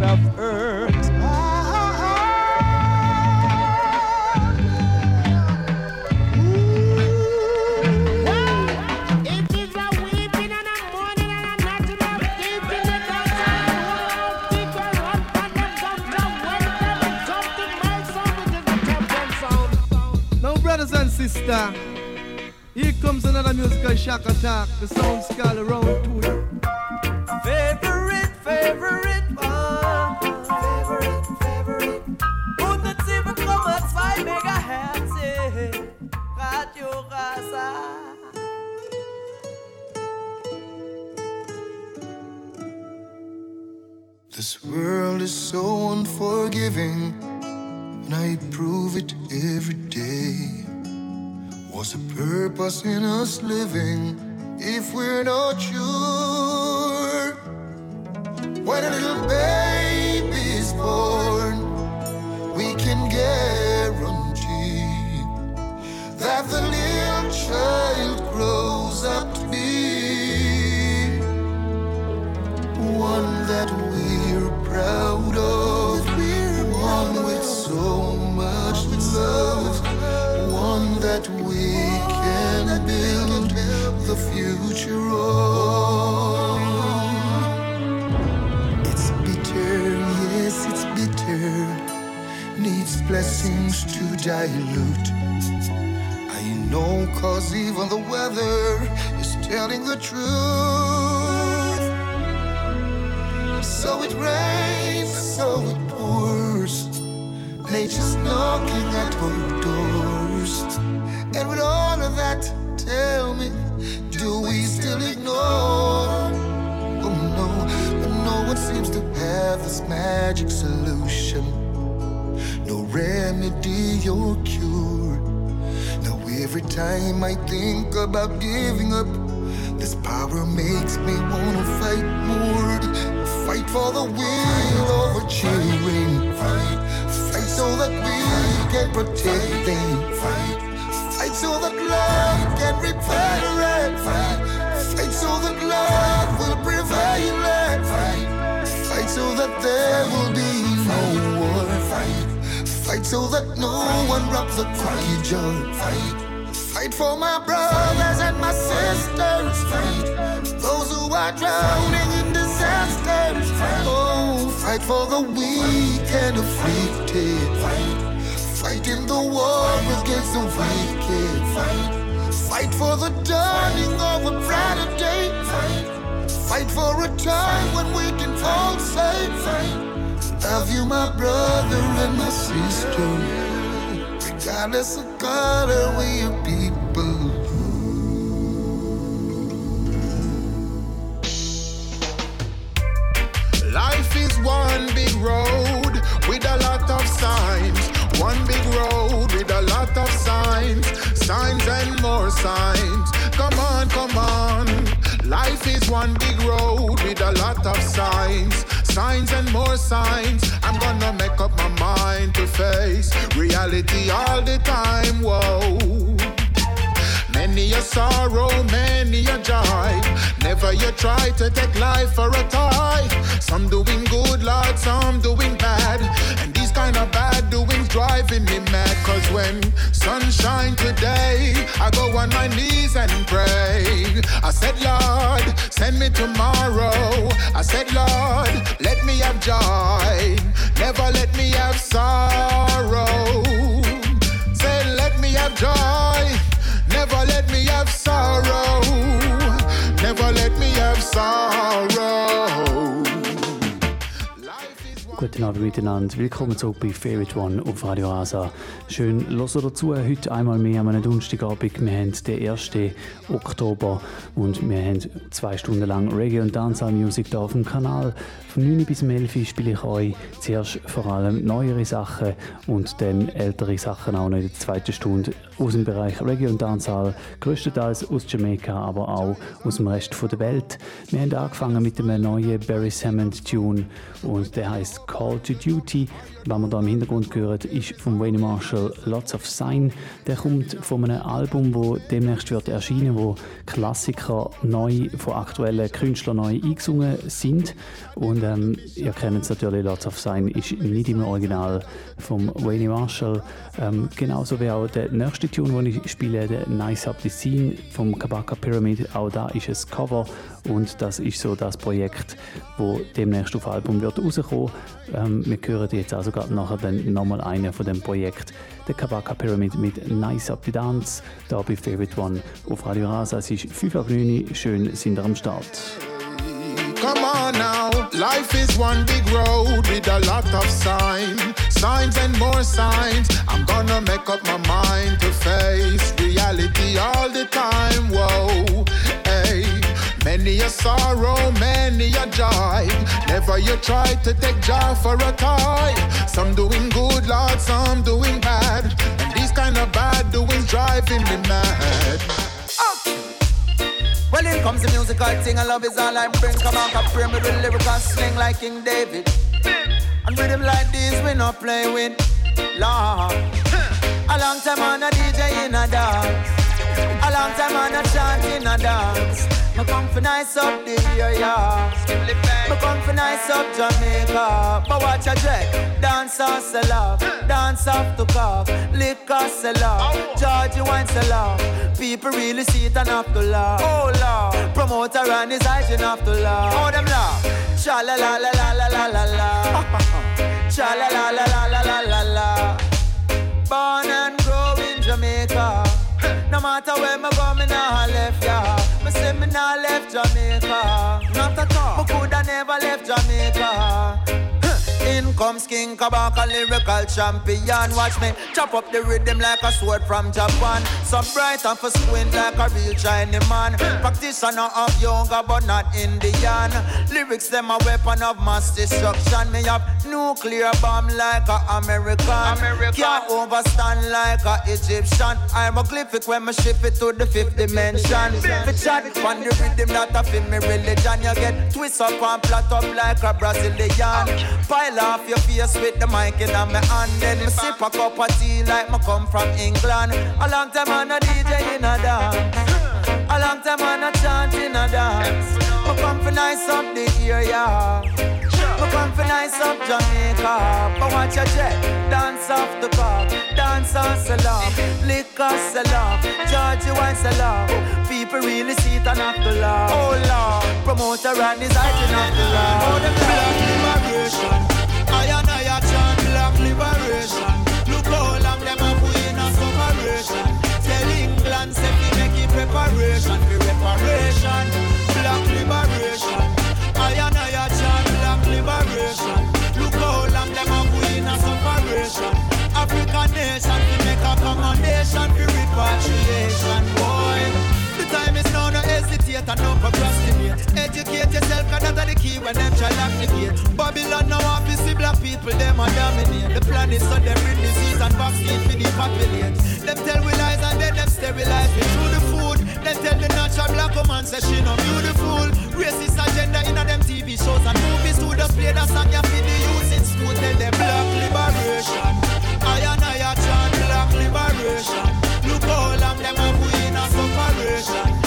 lot of hurt. Now, brothers and sisters, here comes another musical shock attack. The sound skull around to world is so unforgiving, and I prove it every day. What's the purpose in us living if we're not sure? When a little baby is born, we can guarantee that the little child grows up to be one that proud of, one with so much love, one that we can build the future on. It's bitter, yes, it's bitter, needs blessings to dilute. I know, cause even the weather is telling the truth. So it rains, so it pours. Nature's knocking at our doors. And with all of that, tell me, do we still ignore? Oh no, but no one seems to have this magic solution. No remedy or cure. Now every time I think about giving up, this power makes me wanna fight more. Fight for the will over children. Fight, fight so that we can protect them. Fight, fight so that love can repair it. Fight, fight so that love will prevail. Fight, fight so that there will be no war. Fight, fight so that no one robs the cookie jar. Fight. Fight for my brothers and my sisters. Fight those who are drowning in Oh, fight for the weak and afflicted. Fight, in the war against the wicked. Fight, fight for the dawning of a brighter day. Fight, fight for a time when we can all say, Love you, my brother and my sister. Regardless of color, we are people. One big road with a lot of signs. One big road with a lot of signs. Signs and more signs. Come on, come on. Life is one big road with a lot of signs. Signs and more signs. I'm gonna make up my mind to face reality all the time. Whoa. Many a sorrow, many a joy. You try to take life for a toy. Some doing good, Lord, some doing bad. And these kind of bad doings driving me mad. Cause when sunshine today, I go on my knees and pray. I said, Lord, send me tomorrow. I said, Lord, let me have joy. Never let me have sorrow. Say, let me have joy. Guten Abend miteinander. Willkommen zurück bei Favorite One auf Radio Asa. Schön, los dazu. Heute einmal mehr am Donnerstagabend. Wir haben den 1. Oktober und wir haben zwei Stunden lang Reggae und Dancehall Music hier auf dem Kanal. Von 9 bis 11 Uhr spiele ich euch zuerst vor allem neuere Sachen und dann ältere Sachen auch noch in der zweiten Stunde aus dem Bereich Reggae und Dancehall, größtenteils aus Jamaika, aber auch aus dem Rest der Welt. Wir haben angefangen mit einem neuen Barry Hammond Tune und der heißt Call to Duty. Was wir da im Hintergrund hören, ist von Wayne Marshall Lots of Sign. Der kommt von einem Album, wo demnächst wird erscheinen, wo Klassiker neu von aktuellen Künstlern neu eingesungen sind. Und ähm, ihr kennt es natürlich, Lots of Sign ist nicht im Original von Wayne Marshall. Ähm, genauso wie auch der nächste Tune, den ich spiele, der Nice Up the Scene vom Kabaka Pyramid. Auch da ist es Cover und das ist so das Projekt, wo demnächst auf Album wird rauskommen. Ähm, wir hören jetzt also gerade nachher dann nochmal einen von dem Projekt, der Kabaka Pyramid mit Nice Up the Dance, da bei Favorite One auf Radio Rasa. Es ist 5 Uhr 9 schön sind wir am Start. Come on now, life is one big road with a lot of signs, signs and more signs. I'm gonna make up my mind to face reality all the time. Whoa. Many a sorrow, many a joy. Never you try to take joy for a toy. Some doing good, Lord, some doing bad. And these kind of bad doings driving me mad. Oh. Well, in comes the musical thing, and love is all I bring. Come on, come pray me with lyrical sling like King David. And rhythm like this, we not play with. Lord. A long time on a DJ in a dance. Long time on a chant in a dance. Me come for nice up the area. Me come for nice up Jamaica. But watch a dread. Dance off sell off. Dance off to cough. Liquor sell off. Georgie wine sell off. People really see it and have to laugh. Oh Lord. Promoter and his hygiene have to laugh. Oh them laugh. Cha la la la la la la la la. Cha la la la la la la la la. Born and. No matter where me go, me nah left ya. Me say me nah left Jamaica. Not at all. Me coulda never left Jamaica. Comes King Kabaka, lyrical champion. Watch me chop up the rhythm like a sword from Japan. So bright and for squint like a real Chinese man. Practitioner of yoga, but not Indian. Lyrics them a weapon of mass destruction. Me have nuclear bomb like a American. Can't overstand like a Egyptian. I'm a glyphic when me shift it to the fifth dimension. Fi chat on the rhythm that a fit me religion. You get twist up and flat up like a Brazilian. Pile off your face with the mic in my hand. Then me sip a cup of tea like me come from England. A long time on a DJ in a dance. A long time on a chant in a dance. Me come for nice up the area. Me come for nice up Jamaica. But watch your jet. Dance off the cup. Dance on off. Liquor off. Georgie wine off. People really see it and have to laugh. Oh Lord. Promoter and his hygiene have to laugh. Oh, the black liberation. I and a chant black liberation. Look how long them a put in a separation. Tell England say fi make it preparation for reparation. Black liberation. I and a chant black liberation. Look how long them a put in a separation. African nation fi make accommodation for repatriation. And no procrastinate. Educate yourself, cause that's the key when them try lock. Babylon now have to see black people, them a dominate. The planet so them bring disease and vaccine for the populate. Them tell we lies and then them sterilize me through the food. Then tell the natural black woman say she no beautiful. Racist agenda in them TV shows and movies who just play that song ya for the youth in school. Tell them black liberation. I and I a chant black liberation. Look how long them a put in a separation.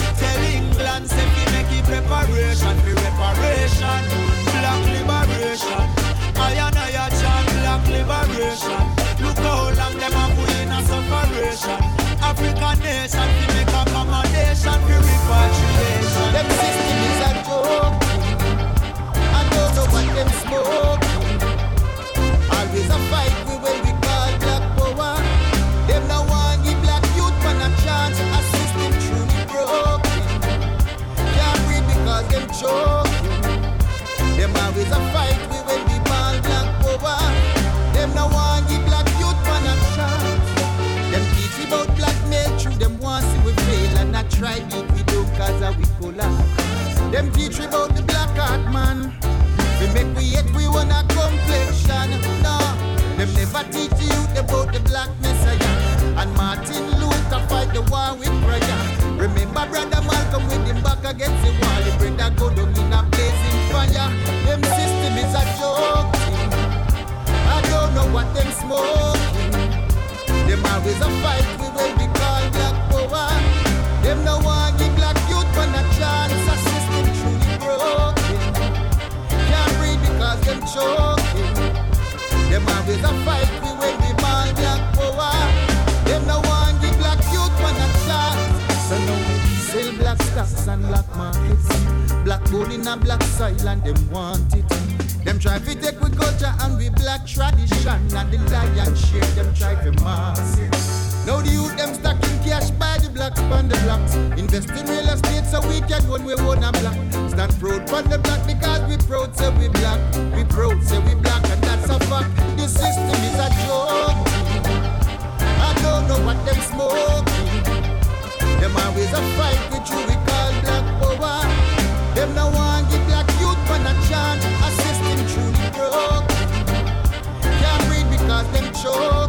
Nation accommodation for repatriation. System is a joke. I don't know what smoke. never teach you about the black messiah. And Martin Luther fight the war with prayer. Remember brother Malcolm with him back against the wall. The brother go down in a blazing fire. Them system is a joke. I don't know what them smoking. Them always a fight we will be called black power. Them no one give black youth one a chance. A system truly broken. Can't breathe because them choke. Always a fight we when black no black youth man. So now we sell black and black markets. Black gold in a black soil and want it. Try to take we culture and we black tradition and the lion share them try to mask it. Now the youth them stacking cash by the blocks on the blocks. Invest in real estate so we can own we own a block. Stand proud on the block because we proud say we black. We proud say we black and that's a fact. The system is a joke. I don't know what them smoking. Them always a fight with you we call black power. Them no one give black youth for a chance. A system truly broke. Can't breathe because them choking.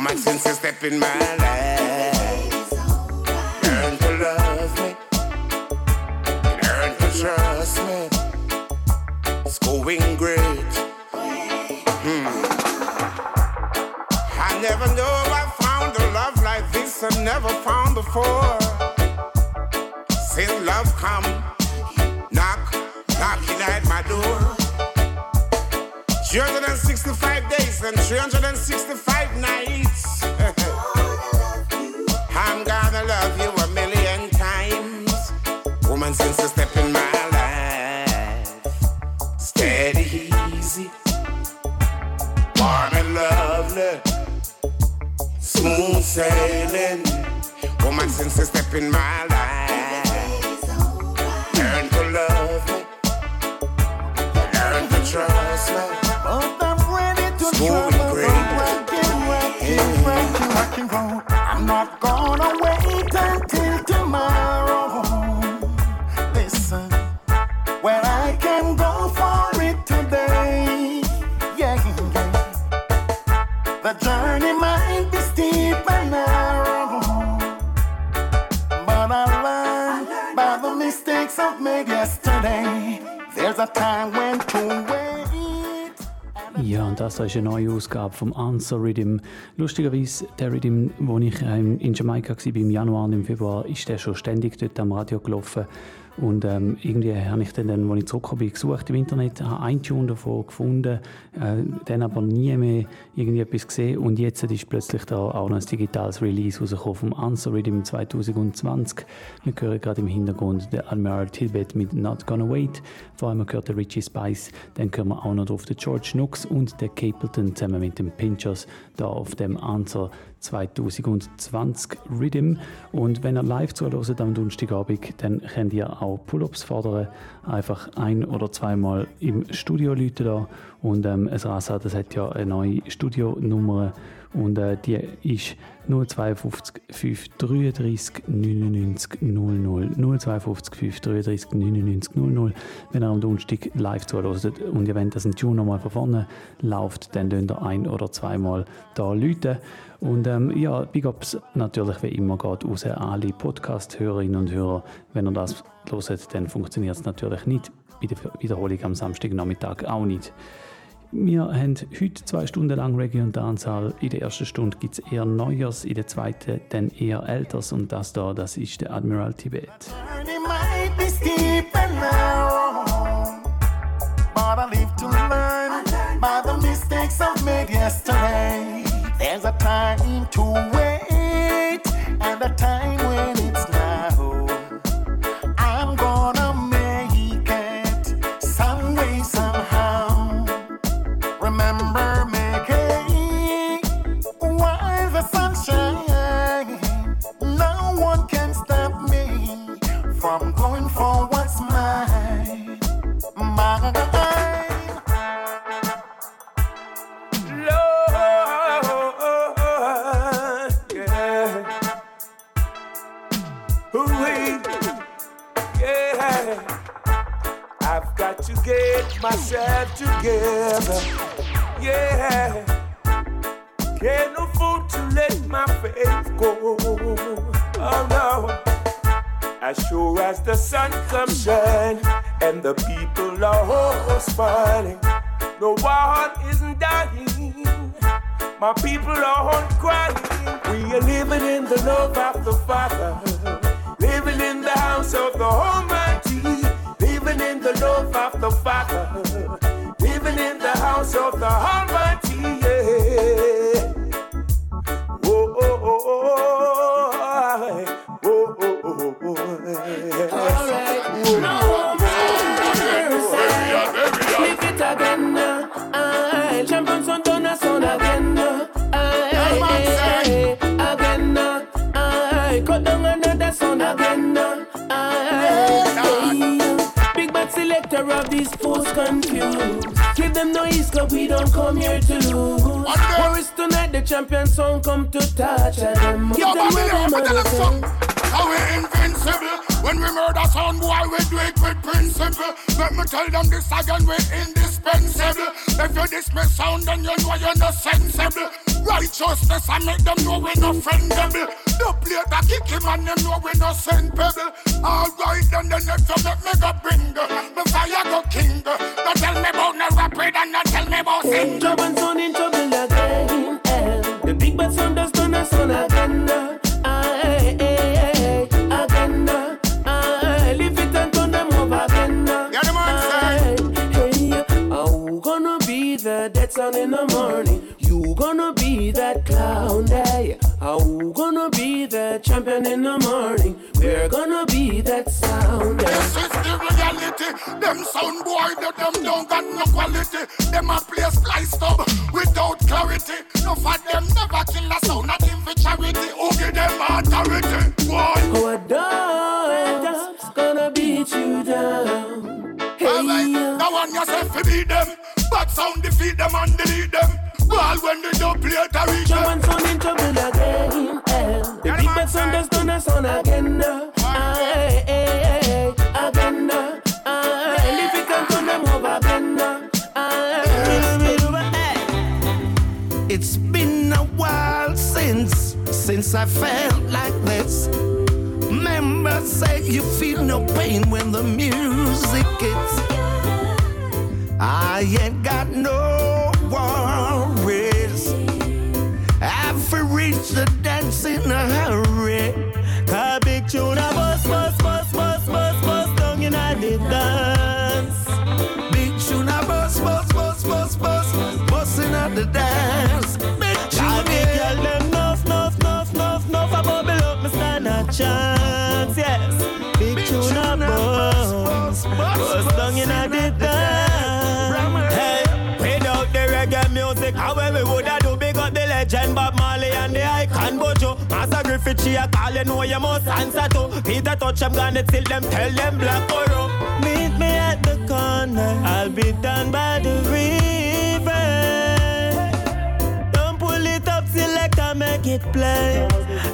Woman, since you step in my life, learn to love me, learn to trust me. It's going great. Hmm. I never know I found a love like this I never found before. Since love come, knock, knocking at my door. 365 days and 365 since you step in my life, ist eine neue Ausgabe vom Answer Rhythm. Lustigerweise, der Rhythm, wo ich ähm, in Jamaika war, im Januar und im Februar, ist der schon ständig dort am Radio gelaufen. Und ähm, irgendwie habe ich dann, als ich zurückgekommen bin, gesucht im Internet, habe einen Tune davon gefunden, äh, dann aber nie mehr irgendwie etwas gesehen. Und jetzt ist plötzlich da auch noch ein digitales Release rausgekommen vom Answer Rhythm 2020. Wir hören gerade im Hintergrund den Admiral Tilbet mit Not Gonna Wait. Vor allem gehört der Richie Spice. Dann hören wir auch noch drauf den George Nooks und den Capleton zusammen mit den Pinchers da auf dem Answer 2020 Rhythm. Und wenn ihr live zuhört am Donnerstagabend, dann könnt ihr auch Pull-Ups fordern. Einfach ein- oder zweimal im Studio läuten da. Und ähm, es Rasa, das hat ja eine neue Studionummer und äh, die ist 052 533 99 00 052 533 99 00 wenn ihr am Donnerstag live zuhört und ihr wollt, dass ein Tune nochmal von vorne läuft, dann könnt ihr ein- oder zweimal da läuten. Und ähm, ja, Big Ups natürlich wie immer geht raus an alle Podcast-Hörerinnen und Hörer. Wenn ihr das hört, dann funktioniert es natürlich nicht. Bei der Wiederholung am Samstagnachmittag auch nicht. Wir haben heute zwei Stunden lang Reggae und Dancehall. In der ersten Stunde gibt es eher Neues, in der zweiten dann eher Älteres und das da, das ist der Admiral Tibet. but I live to learn by the mistakes I've made yesterday. Time to wait and the time I've got to get myself together, yeah. Can't afford to let my faith go. Oh no. as sure as the sun comes shine, and the people are all smiling. The world isn't dying, my people are all crying. We are living in the love of the Father, living in the house of the in the love of the Father, living in the house of the Almighty. Them cause we don't come here to lose. Morris tonight, the champion song come to touch them. Give them what they must How we invincible when we murder sound boy, we do it with principle. Let me tell them this again, we indispensable. If you dismiss sound, then you know you're not sensible. Righteousness, I make them know we not friendable. The plate that kick him and them know we not send pebble. Alright, then the next one make me go bring. The fire go king. Don't tell me about no rapid and don't tell me about. Job and son in trouble again. eh. The big bad son does turn son again. Champion in the morning. We're gonna be that sound. This is the reality. Them sound boy, that them don't got no quality. Them a play slice stub without clarity. No for them never kill a sound, not in for charity. Who give them authority? Boy. Oh, a dog's gonna beat you down. Hey, Alright, that one yourself to beat them. Bad sound defeat them and delete them. Ball when they don't play to reach Jump them. and son in trouble again. A again. It's been a while since, since I felt like this. Members say you feel no pain when the music hits. I ain't got no worries. I've reached the dance in a hurry. A big tune a bus, bus, bus, bus, bus, bus down in a the dance. Big tune a bus, bus, bus, bus, bus, busting at the dance. Big I tune, big yeah. girl them nuff, nuff, nuff, nuff, nuff. A bubble up, me stand a chance, Griffith, she a call, you know you must answer to. Peter touch them, gonna them, tell them black or Meet me at the corner, I'll be down by the river. Don't pull it up, select and make it play.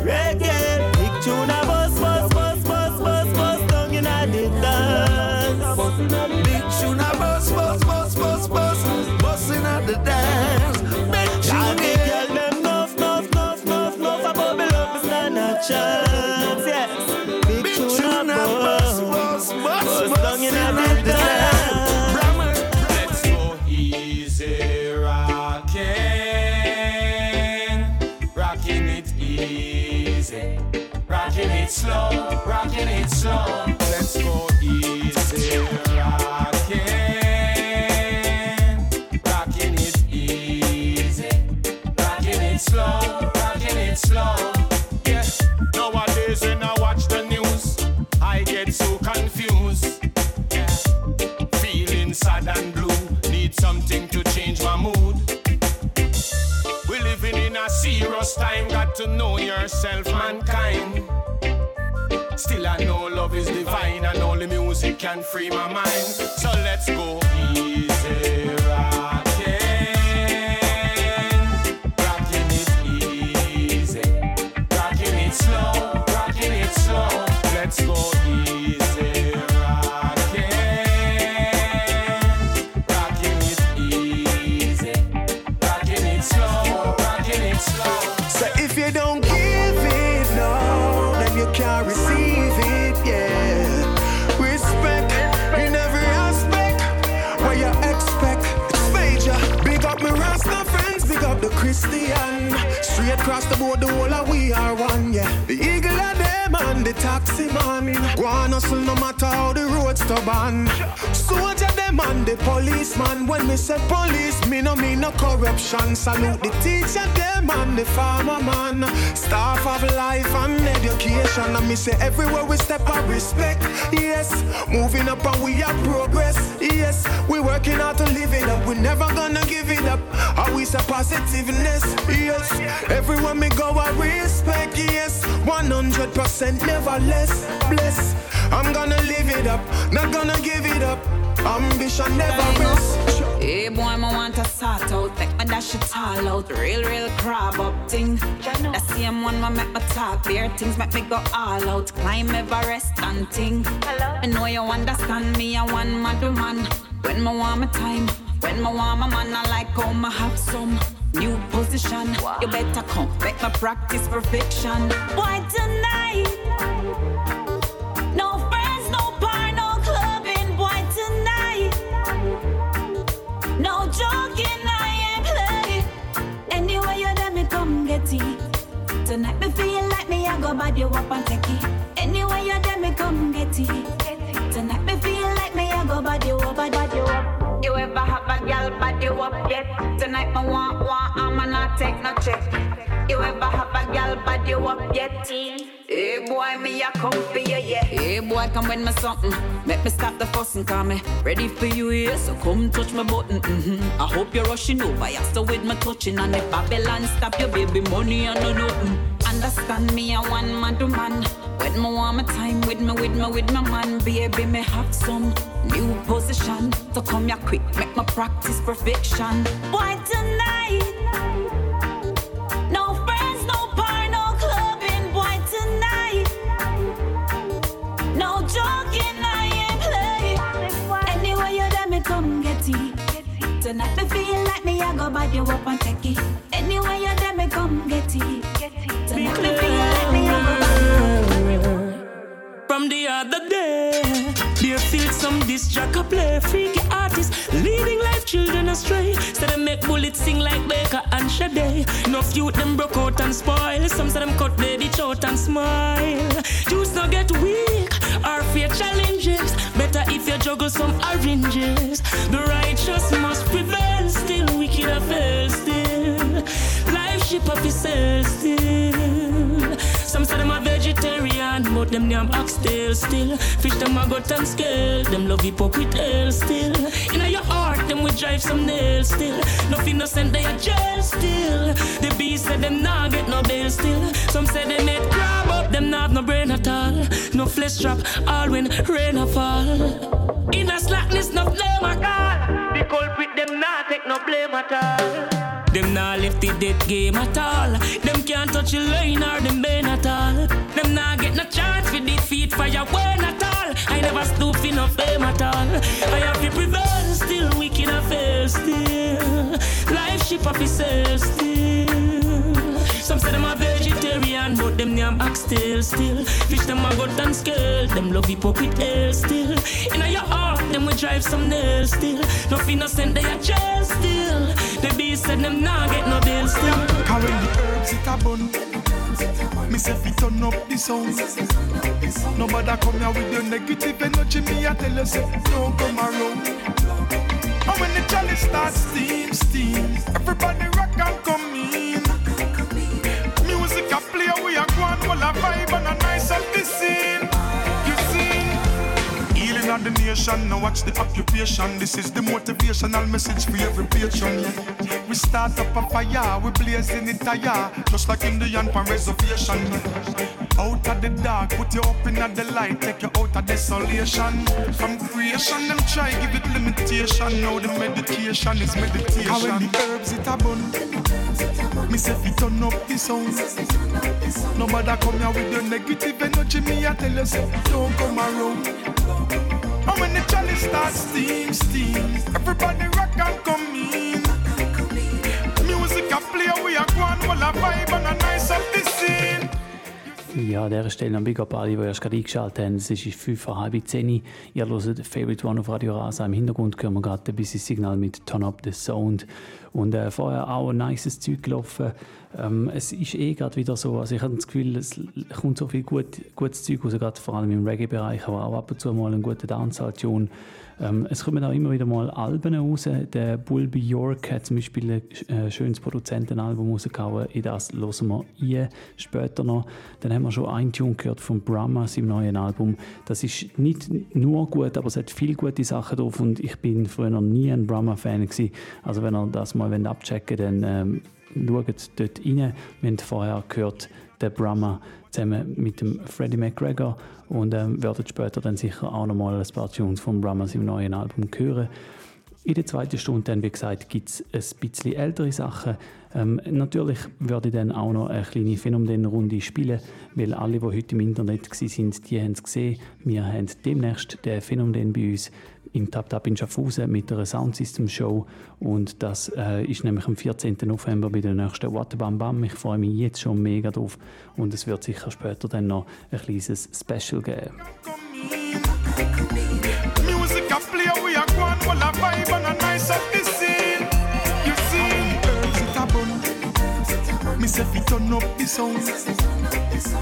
Reggae, big tune a bus, bus, bus, bus, bus, bus, down in a the dance. Big tune a bus, bus, bus, bus, bus, busting at the dance. Slow. Let's go can free my mind. So let's go man. Go on hustle no matter how the road's stubborn. And the policeman. When me say police, me no mean no corruption. Salute the teacher them and the farmer man. Staff of life and education. And me say everywhere we step I respect. Yes, moving up and we are progress. Yes, we working hard to live it up. We never gonna give it up. Always a positiveness. Yes, everywhere me go I respect. Yes, 100% never less. Bless. I'm gonna live it up. Not gonna give it up. Ambition never rest. Hey boy, I want to sort out, make my dash it all out. Real, real crab up thing. The same one my make my talk, bare things make me go all out. Climb Everest and ting. I know you understand me, I want mad man. When my want my time, when my want my man, I like how my have some new position. You better come, make my practice perfection. Why tonight? Tonight me feel like me, I go bad you up and take it. Anyway, you let me come get it. Tonight me feel like me, I go bad you up, bad you up. You ever have you up yet? Tonight me want, want, I'ma not take no check. You ever have a gal bad you up yet? Hey boy, me a come for you, yeah. Hey boy, come with me something. Make me stop the fussing, call me ready for you, yeah. So come touch my button, mm-hmm. I hope you're rushing over, yeah. So with me touching, and if Babylon stop your baby money, I know nothing. Understand me, I want man to man. When me want my time with me, with me, with my man, baby, me have some new position. So come here quick, make my practice perfection. Why tonight? No friends, no bar, no clubbing. Why tonight? No joking, I ain't play. Anyway, you let me come get it. Tonight me feel like me, I go bad you up and take it. Anyway, you let me come get it. From the other day, they feel some disc play. Freaky artists leading life children astray. Say them make bullets sing like Baker and Sade. Enough youth them broke out and spoil. Some say them cut their ditch out and smile. Juice not get weak or fear challenges. Better if you juggle some oranges. The righteous must prevail. Still wicked a fail still. Life ship up itself still. Some say them a vegetarian, but them name oxtail still. Fish them a gut and scale, them love with hell still. In your heart, them we drive some nails still. Nothing innocent, they a jail still. The beast said them nah get no bail still. Some say they made grab up, them not no brain at all. No flesh trap, all when rain a fall. In a slackness, no blame at all. The culprit, them nah take no blame at all. Them nah left the dead game at all. Them can't touch the line or them bane at all. Them nah get no chance for defeat fire when at all. I never stoop in no fame at all. I have to prevail still, wicked and fail still. Life ship up itself still. Some say them a vegetarian, but them name oxtail still. Still. Fish them a gut and scale, them love with hell still. In your heart, them we drive some nails still. No innocent, they a jail still. The beast said them nah get no bail still. When the herbs it a bun Me say fi turn up the sound Nobody come here with your negative energy Me I tell you say don't come around And when the chalice starts steam, steam Everybody rock and come in we a go on While a vibe and a nice up the scene You see Healing of the nation, now watch the occupation. This is the motivational message for every patron. We start up a fire, we blazing it higher, just like Indian pan reservation. Out of the dark, put you up in the light, take you out of desolation. From creation, them try give it limitation. Now the meditation is meditation. How when the herbs it a bun, me say fi turn up the sound. No Nobody come here with your negative energy. Me I tell you say don't come around. And when the chalice starts steam, steam, everybody rock and come in. Music a play, we a go on, while a vibe and a nice up the scene. Ja, an dieser Stelle ein Big Up alle, die erst gerade eingeschaltet haben. Es ist 5 vor halb 10 Ihr hört Favorite One auf Radio Rasa. Im Hintergrund hören wir gerade ein bisschen Signal mit Turn Up the Sound. Und äh, vorher auch ein nices Zeug gelaufen. Ähm, es ist eh gerade wieder so, also ich habe das Gefühl, es kommt so viel gut, gutes Zeug raus, gerade vor allem im Reggae-Bereich, aber auch ab und zu mal ein guter Dancehall-Tune. Ähm, es kommen auch immer wieder mal Alben raus. Der Bulby York hat zum Beispiel ein äh, schönes Produzentenalbum rausgehauen. In das hören wir ein, später noch. Dann haben wir schon ein Tune gehört von Brahma, seinem neuen Album. Das ist nicht nur gut, aber es hat viele gute Sachen drauf und ich bin früher noch nie ein Brahma-Fan. Also wenn ihr das mal abchecken wollt, dann ähm, schaut dort rein. Wir haben vorher gehört, der Brahma zusammen mit dem Freddie McGregor und ähm, werdet später dann sicher auch nochmal ein paar Tunes von Brahmas im neuen Album hören. In der zweiten Stunde dann, wie gesagt, gibt es ein bisschen ältere Sachen. Ähm, natürlich werde ich dann auch noch eine kleine Phänomen-Runde spielen, weil alle, die heute im Internet waren, die haben es gesehen. Wir haben demnächst den Phänomen bei uns im Tap Tap in Schaffhausen mit einer Soundsystem Show und das äh, ist nämlich am 14. November bei der nächsten What Bam. Ich freue mich jetzt schon mega drauf und es wird sicher später dann noch ein kleines Special geben. Me say fi turn up the sound.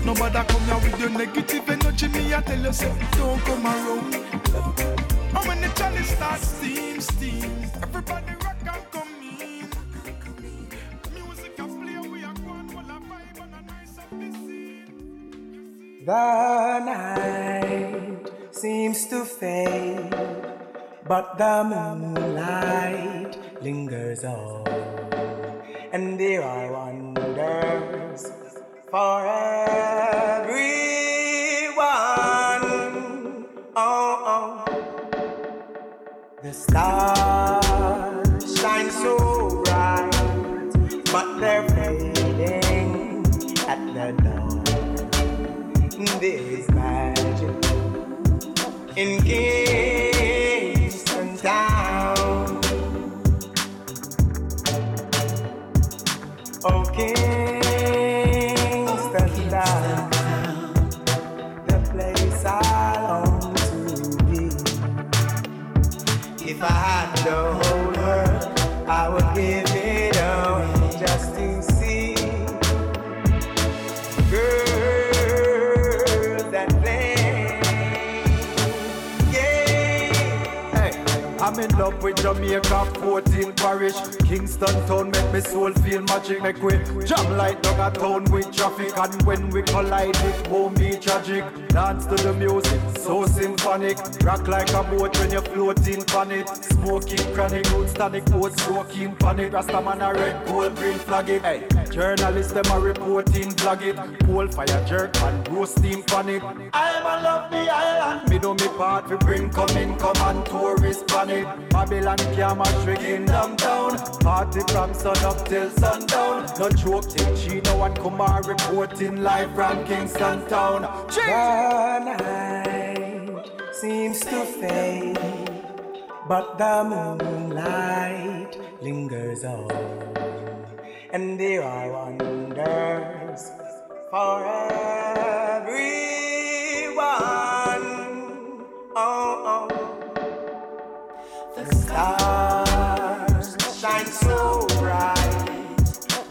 Nobody come here with your negative energy. Me I tell you say don't come around. And when the chalice starts steam, steam, everybody rock and come in. Music a play, we a go on, well a vibe and a nice up the scene. The night seems to fade, but the moonlight lingers on, and there are wonders for everyone. Stars shine so bright, but they're fading at the dawn. There is magic in Kingston Town. Oh, the whole world, I would give it away just to see girls that play. Yeah. Hey, I'm in love with Jamaica, 14 parish. Kingston town make me soul feel magic. Make we jam like dog a town with traffic. And when we collide, it won't be tragic. Dance to the music, so symphonic. Rock like a boat when you're floating on it. Smoking chronic, tonic, boat smoking panic. Rasta man a red, gold, green flag it. Hey, journalists them a reporting flag it. Coal fire jerk and roasting panic. I'm a love the island. Me do me part, we bring come in, come and tourist panic. Babylon can't match we kingdom town. Party from sun up till sundown. No take Chino and and reporting live from Kingston town. The night seems to fade, but the moonlight lingers on, and there are wonders for everyone. Oh, oh. the stars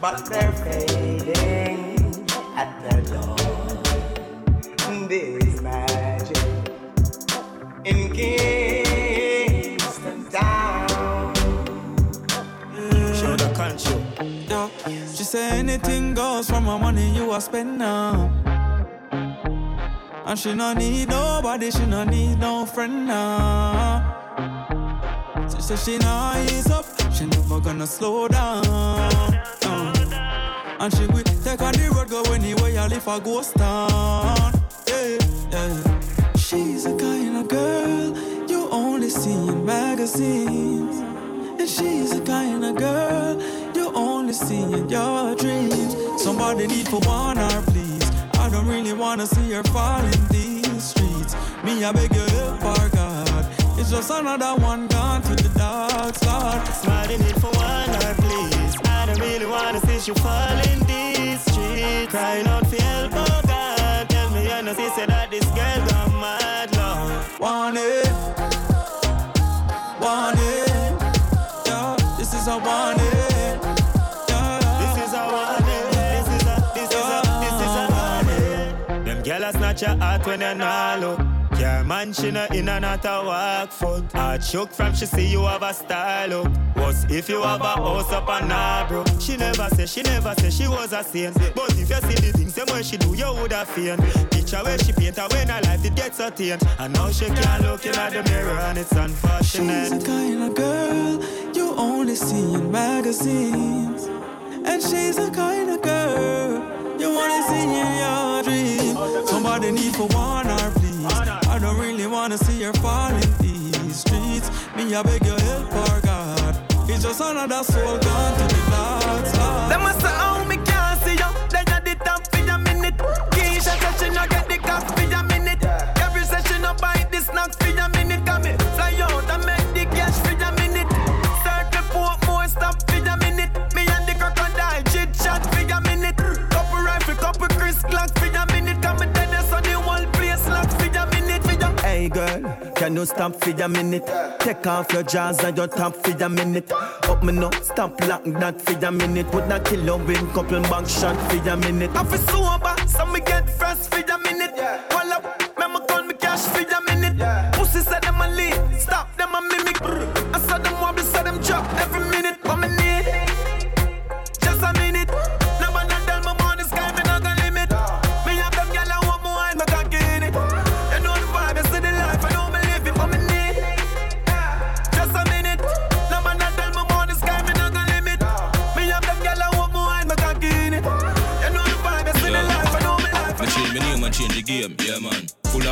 but they're fading at the dawn. There is magic in Kingston Town. Show the control. Yo, she say anything goes for my money you a spend now. And she no need nobody, she no need no friend now. She say she nah ease up, she never gonna slow down. Uh. And she will take on the road, go anywhere, I live a ghost town. Yeah, yeah. She's the kind of girl you only see in magazines. And she's the kind of girl you only see in your dreams. Somebody need for one her, please. I don't really wanna see her fall in these streets. Me, I beg you, help our God. It's just another one gone to the dark side. Somebody need for one. I wanna see you fall in these streets. Crying out for help, oh God. Tell wanna see say that this girl gone mad love. Want it, want it, yeah. This is a want it, yeah. This is a want it. This is a, this is a, this is a want it. Them a snatch your heart when you not look. She not in and out a walk foot. Heart shook from she see you have a style look. Was if you have a house up and bro. She never say, she never say she was a saint. But if you see the things them when she do, you would have faint. Picture where she paint her when her life it gets attained. And now she can't look in at the mirror and it's unfortunate. She's the kind of girl you only see in magazines. And she's the kind of girl you wanna see in your dreams. Somebody need for one or. I don't really wanna see her fall in these streets. Me, I beg your help, our God. It's just another soul gone to the Lord's side. Them must say, oh, me can't see you. Then you the top for a minute. Keisha said she no get the cost for a minute. Every session no buy the snacks for a minute. Come me fly out and make the cash for a minute. Circle port more stop for a minute. Me and the crocodile chit chat for a minute. Couple rifle, couple Chris Glock for Hey girl, can you stop for a minute? Take off your jaws and your top for a minute. Up me no, stop like that for a minute. Would not kill you with couple back shot for a minute. I feel so me get fresh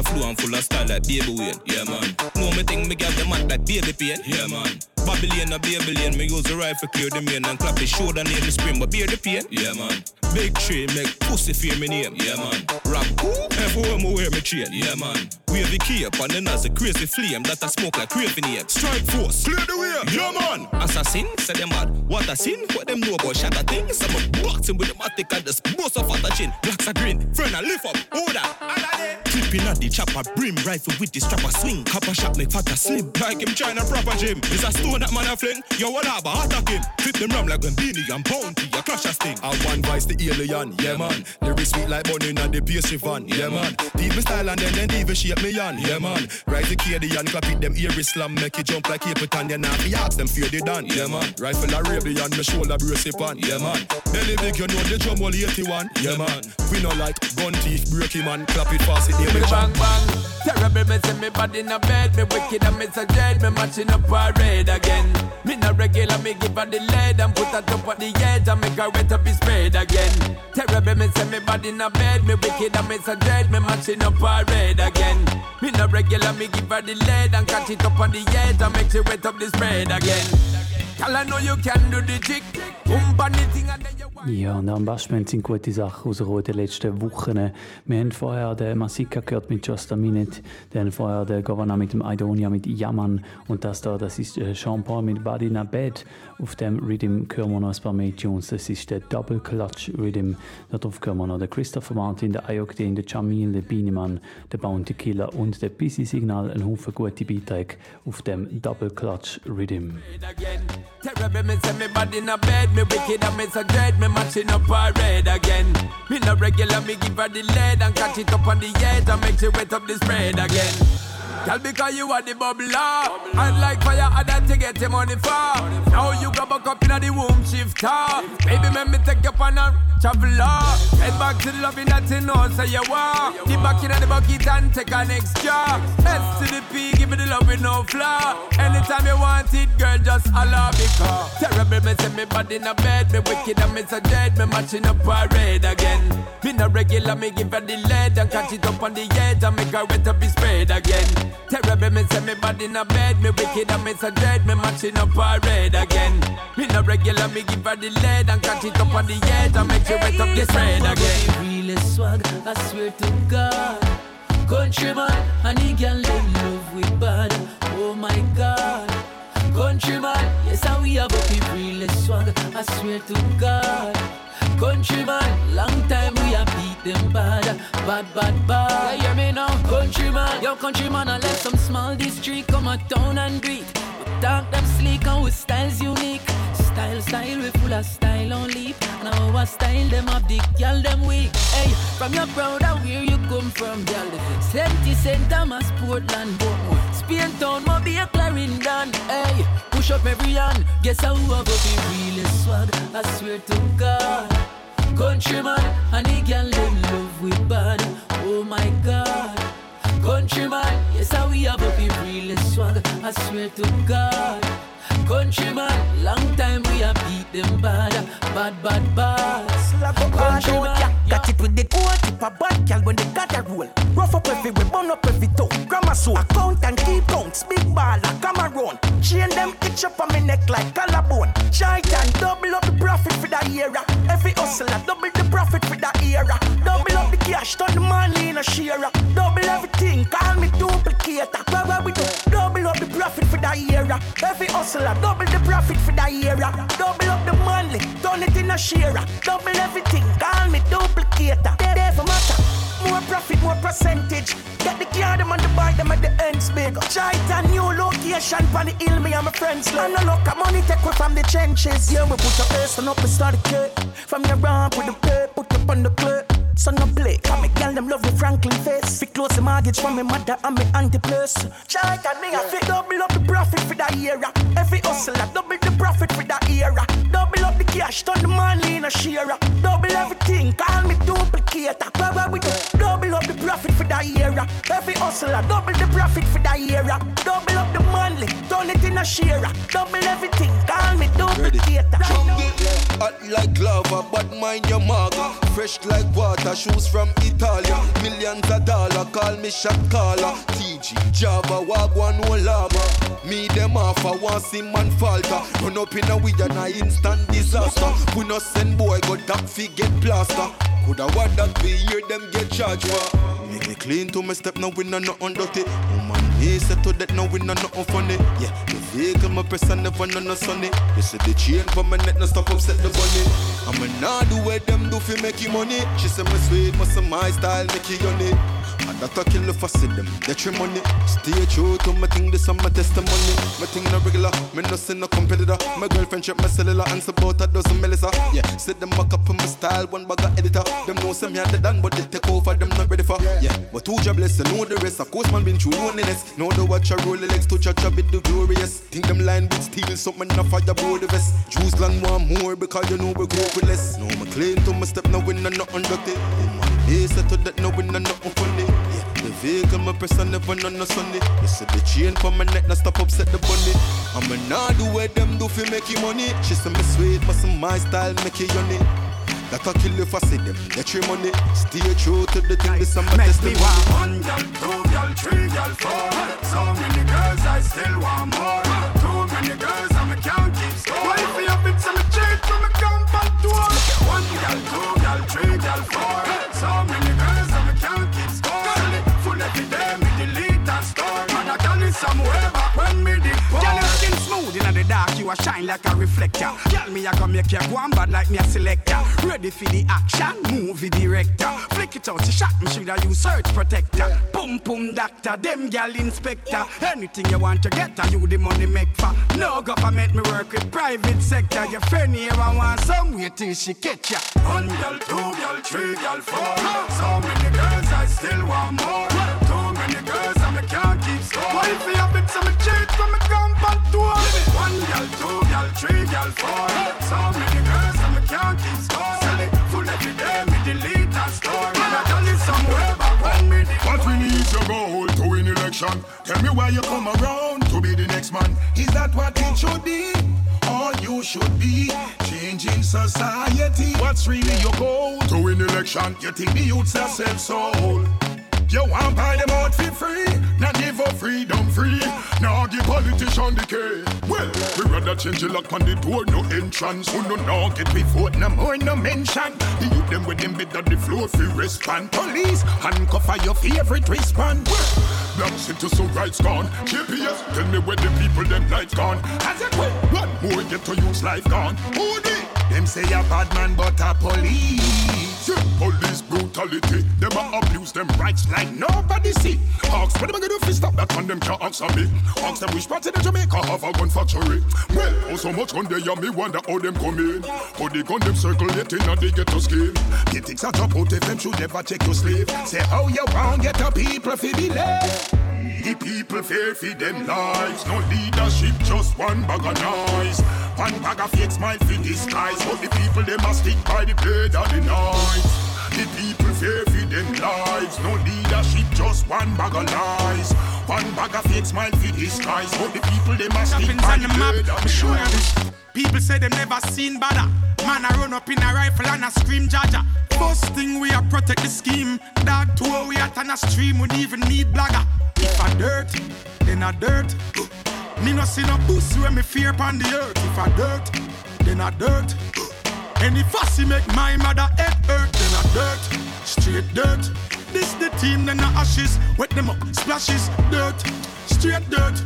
of flow and full of style like baby Wayne, yeah man. Know me think me get the mad like baby pain, yeah man. Babylon a Babylon, me use the rifle clear the main and clap the shoulder name the spring, but bear the pain, yeah man. Big tree make pussy fear me name, yeah man. Rap who? Everywhere me wear me chain, yeah man. The cape and then as a crazy flame that I smoke like craving ape. Strike force, clear the way, yeah man. Assassin, say them mad. What a sin? What them know about shatter things? I'm a boxing with the matic and the bust off at the chin. Blacks are green, friend I lift up, order. Clipping at the chopper, brim rifle with the strapper swing. Copper shot make fatter slim. Like him trying a proper gym. Is a stone that man a fling? Yo, what up? Attack him. Flip them ram like Beenie and Bounty. A crash a sting. I one vice the alien, yeah man. Lyrics sweet like bunny and the pastry van, yeah man. Deep me style and then then even shape me on, yeah man. Rise the kid and clap it them ear slam, make it jump like Cape Town. Then I ask them fear they done, yeah man. Rifle Arabian, me shoulder brace it on, yeah man. Belly big, you know the drum all 81, yeah man. We know like gun teeth, break him and clap it fast, it Me me bang bang, terrible me say me bad in a bed, me wicked and me so dead, me matching up parade again. Me no regular, me give her the lead and put her top of the edge and make her wet up his spade again. Terrible me say me body in a bed, me wicked and me so dead, me matching up parade again. Me no regular, me give her the lead and catch it up on the edge and make she wet up the spread again. Ja, und am Bashment sind gute Sachen rausgekommen in den letzten Wochen. Wir haben vorher den Masika gehört mit Just a Minute, dann vorher den Governor mit dem Idonia mit Yaman und das da, das ist äh, Sean Paul mit Body in a Bed. Auf dem Rhythm hören wir noch ein paar mehr Tunes, das ist der Double Clutch Rhythm. Darauf hören wir noch den Christopher Martin, der Ayokdin, der Jamil, der Beanieman, der Bounty Killer und der Busy Signal. Ein Haufen gute Beiträge auf dem Double Clutch Rhythm. Terrible, me say me bad in a bed, me wicked and me so dread, me matching up parade again. Me no regular, me give her the lead and catch it up on the edge and make she wet up the spread again. Girl, because you are the bubbler. And like fire, I that to get your money for Now you got back up in the womb shifter. Baby, let me take you on a traveler. Head back to the loving that you know, say you want The back in the bucket and take an extra. S to the P, give me the love with no flaw. Anytime you want it, girl, just holla because. Terrible, me say me body in a bed Me wicked and me so dead, me matching up parade again. Me no regular, me give her the lead. And catch it up on the edge and make her wet up his spread again Terrible, me say me in a bed Me wicked and me so dead, me matching up parade again Me no regular, me give her the lead And catch it up on the edge and make wet up again swag, I swear to God. Countryman, and he can love with bad. Oh my God. Countryman, yes, and we have up realest swag, I swear to God. Countryman, oh long time we beat them bad, bad, bad, bad. Yeah, hear me now, countryman. Yo, countryman, I left some small district come a town and greet. We talk them sleek and with styles unique. Style, style, we full of style on leap. And our style, them have the girl, them weak. Hey, from your proud of where you come from, girl. Seventy St. Thomas, Portland, Portmore. Spain town, be a Clarendon. Hey, push up every hand. Guess how I go be really swag. I swear to God. Countryman, and the girl them love with bad. Oh my God. Countryman, yes, how we have a be really swag. I swear to God. Countryman, long time we have beat them bad, bad, bad, bad. Countryman, got it with the gold tip a bad gal when they got a roll. Rough up every way, burn up every toe. Grammar soul, account and keep counts. Big baller, come around. Chain them itch up on me neck like collarbone. Giant, double up the profit for that era. Every hustler, double the profit for that era. Double up the cash, turn the money in a share. Double everything, call me duplicator. Where, we do? Double up the profit for that era. Every hustler, double the profit for that era. Double up the money, turn it in a share. Double everything, call me duplicator. They there for matter. Profit, more percentage. Get the car, them on the buy them at the ends big. Try a new location for the hill, me and my friends. Love. And no look, at money take away from the trenches. Yeah, we put a person up and start a cut. From your ramp with the tape, put up on the clip. So no play, come me girl them love the Franklin face. Fi close the mortgage from me mother and me auntie plus. Try and me I fi double up the profit for that era. Every hustler double the profit for that era. Double up the cash, turn the money in a share. Double everything, call me duplicator. Where we do? Double up the profit for that era. Every hustler double the profit for that era. Double up the money, turn it in a share. Double everything, call me duplicator. Hot like lava, but mind your maga. Fresh like water, shoes from Italy. Millions of dollar, call me shot. TG, Java, Wagwan, no lava. Me them off, I want see man falter. Run up in a weed and a instant disaster. We no send boy, go dark fi get plaster. Coulda what that be hear them get charged for. Make me clean to my step, now we no nothing dirty. Woman, me set to that, now we no nothing funny. Yeah, the vehicle my press and never no no sunny. You see the chain for my neck, no stop upset the bunny. I'm a nah do what them do fi make you money. She say me sweet, must my style make you honey. That I kill I see them, get your money. Stay true to my thing, this is my testimony. My thing no regular, me no see no competitor. My girlfriend check my cellular and support a dozen Melissa. Yeah, sit them back up in my style, one of editor. Them know some the done, but they take over, them not ready for. Yeah, but two jobless, you know the rest. Of course, man been through loneliness. Know the watch, I roll the legs to church, a bit the glorious. Think them line with steel, something enough fire board the vest. Juice land want more because you know we grow with less. No, my claim to my step, no win and nothing dirty. They said to that, no win and nothing funny. Vehicle, my press, I never know no Sunday. You see the chain for my neck, now stop upset the bunny. I'm a nah do what them do fi make you money. She say me sweet, but some my style make you yummy. That I kill if I see them, get your money. Stay true to the thing, this is my testimony. One girl, two girl, three girl, four. So many girls, I still want more. Too many girls, a shine like a reflector. Girl, me a come make you go on bad like me a selector. Ready for the action, movie director. Flick it out, you shot me, shoulda use search protector. Boom boom doctor, them girl inspector. Anything you want to get, are you the money make for? No government, me work with private sector. Your friend here, I want some way till she catch ya. One girl, two girl, three girl, four. So many girls, I still want more. One girl, two girl, three girl, four. So many girls, and I can't keep score. Full every day, me delete and store. And I done it somewhere back when me did. What we need your goal to win election. Tell me why you come around to be the next man. Is that what it should be? Or you should be changing society. What's really your goal to win election? You think the youths are self-sold? You want buy them out for free, not give up freedom free. Now give politician the key. Well, we rather change the lock on the door, no entrance. Who no now get we vote, no more, no mention. The youth them with them bit on the floor, free respond. Police, handcuff are your favorite respond. Well, Black citizen rights gone. GPS, tell me where the people them lights gone. As it will, one more get to use life gone. Who? Them say a bad man, but a police. Police brutality. Them a abuse them rights like nobody see. Hawks, what am I gonna do? Stop that on them can't answer me. Hawks, them wish party in Jamaica have a gun factory. Well, oh so much gun they me wonder how them come in. How the gun them circulating and they get to. The things that drop out if them should never check your slave. Say how you want get the people fi believe. The people fear for them lives. No leadership, just one bag of noise. One bag of fake smile for disguise. But the people they must stick by the blade of the night. The people fear for them lives. No leadership, just one bag of lies. One bag of fake smile for disguise. But the people they must stick by the of the. People say them never seen badder. Man, I run up in a rifle and a scream Jaja. First thing we are protect the scheme. Dog tour we at on a stream, we even need blagger. If I dirt, then I dirt. Me no see no pussy when me fear upon the earth. If I dirt, then I dirt. Any fussy make my mother head hurt, then I dirt. Straight dirt. This the team, then the ashes. Wet them up, splashes, dirt. Straight dirt.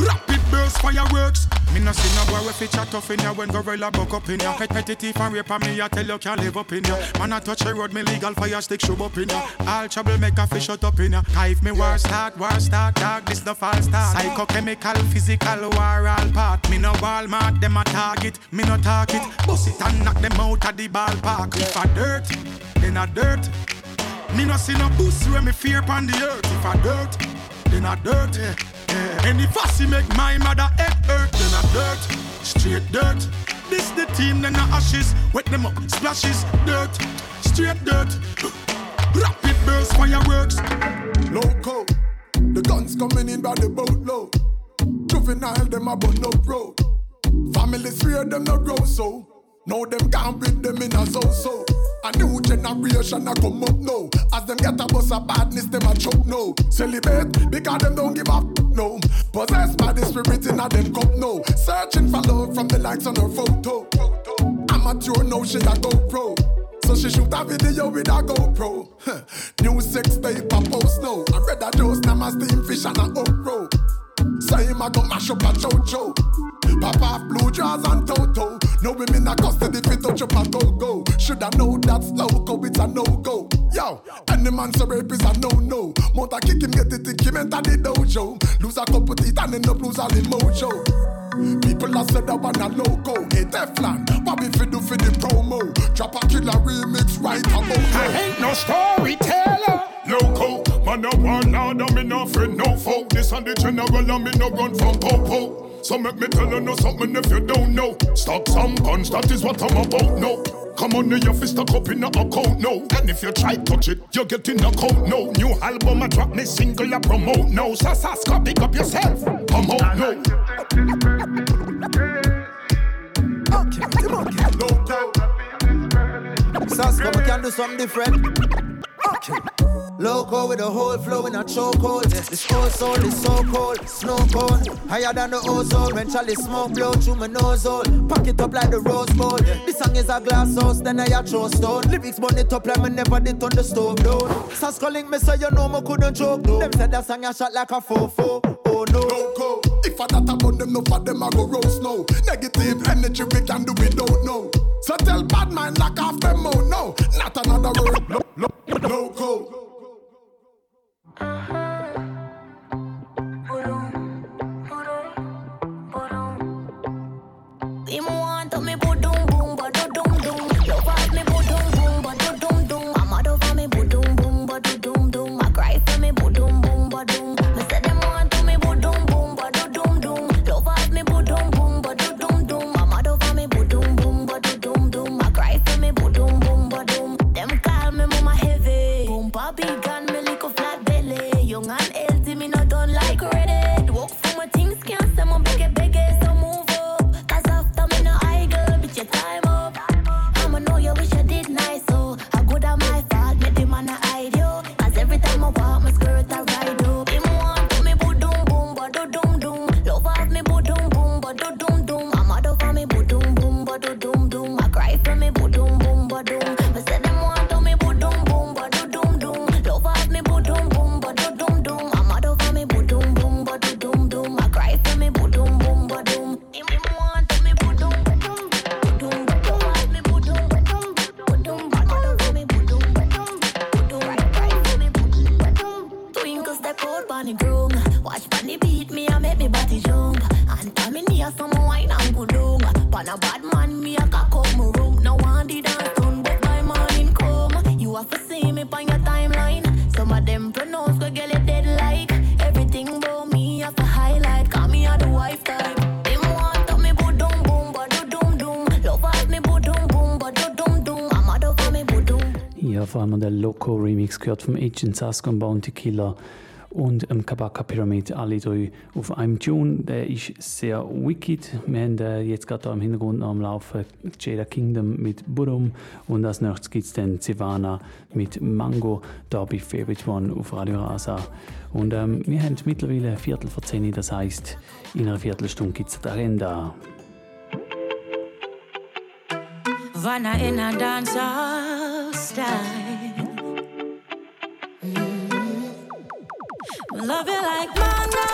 Rapid burst fireworks. Me no see no boy with chat tough in ya when gorilla buck up in ya. Repetitive and rape on me, I tell you can't live up in ya. Man, I touch the road, me legal fire stick show up in ya. All trouble make a fish shut up in ya. If me war start, war start, dog, this the false start. Psychochemical, physical, war all part. Me no Walmart, them a target, me no target. Bust it and knock them out of the ballpark. If I dirt, then I dirt. Me no see no pussy when me fear upon the earth. If I dirt, then I dirt. Yeah. Any fussy make my mother head hurt, then I dirt, straight dirt. This the team, then I ashes, wet them up, splashes, dirt, straight dirt. Rapid burst fireworks. Loco, the guns coming in by the boatload. Juvenile, them a but no pro. Family fear them no grow so. Now them can't bring them in a so-so. A new generation a come up now. As them get a bus of badness, them a choke now. Celebrate because them don't give up no. Possessed by the spirit in a them cup now. Searching for love from the likes on her photo. Amateur now she a GoPro. So she shoot a video with a GoPro. New sex tape a post now. I read a dose, now my steam fish and a okro. Say him a go mash up a chocho. Pop off blue jaws and toto. No women a custody fit touch up a go go. Shoulda know that's loco, it's a no go. Yo, any man so rape is a no no. Mount kick him, get it, think him enter the dojo. Lose a couple teeth and end up lose all the mojo. People a said that one a loco. Hey Teflon, we fi do for the promo? Drop a killer remix right about I ain't no storyteller. Loco, man a one lord and me no friend no foe. This and the general and me no run from popo. So make me tell you know something if you don't know. Stock some guns, that is what I'm about now. Come on, your fist stuck up in a account now. And if you try touch it, you get in a count now. New album I drop, me single I promote now. So Sasco, pick up yourself. Come out now. Okay, come on, Sasco, we can do something different. Loco with a whole flow in a chokehold. This cold soul is so cold, snow cold. Higher than the ozone when Charlie smoke blow through my nose hole. Pack it up like the rose bowl. This song is a glass house, then I a throw stone. Lyrics burn it up like me never did on the stove down. Sass calling me so you know me couldn't choke. Them said that song a shot like a fofo. Oh no. Loco. I that about them, no for them I go roast no. Negative energy we can do we don't know. So tell bad mind knock off them out no. Not another word. Lo- lo- loco. Him Remix gehört vom Agent Sasko und Bounty Killer und dem Kabaka Pyramid, alle drei auf einem Tune. Der ist sehr wicked. Wir haben äh, jetzt gerade da im Hintergrund noch am Laufen Jada Kingdom mit Burum und als nächstes gibt es dann Sivana mit Mango, da bei Favorite One auf Radio Rasa. Und ähm, wir haben mittlerweile Viertel vor 10 Uhr, das heisst, in einer Viertelstunde gibt es die Agenda. Vanna in a dancehall style. Love you like manga.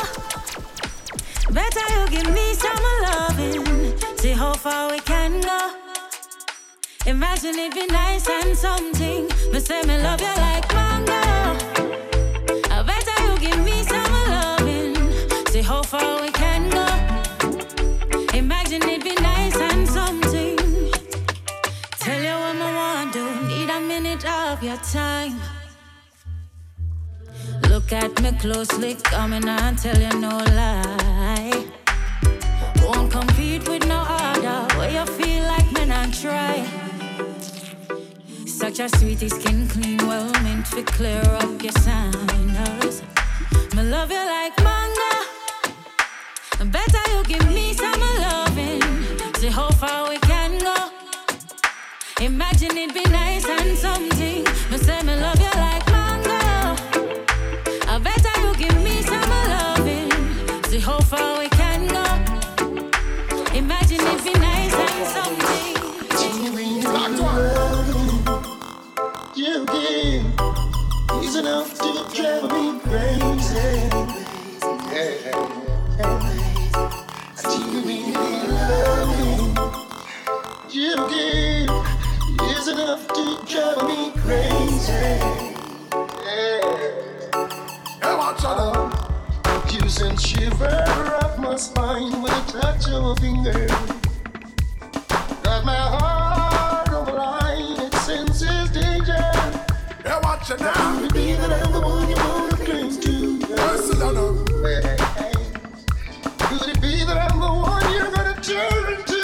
Better you give me some loving. See how far we can go. Imagine it be nice and something. Me say me love you like manga. I better you give me some loving. See how far we can go. Imagine it be nice and something. Tell you what I want to need a minute of your time. Look at me closely, coming and tell you no lie. Won't compete with no other. Where you feel like men and try. Such a sweetie skin clean, well meant to clear up your signals. Me love you like manga. Better you give me some loving. See how far we can go. Imagine it be nice and something. Me say me love you is enough to drive me crazy. Teeny loving you give is enough to drive me crazy. Hey, watch out. You send shiver up my spine with a touch of a finger. Got my heart It now. Could it be the one you wanna cling to? I know. Could it be that I'm the one you're gonna turn to?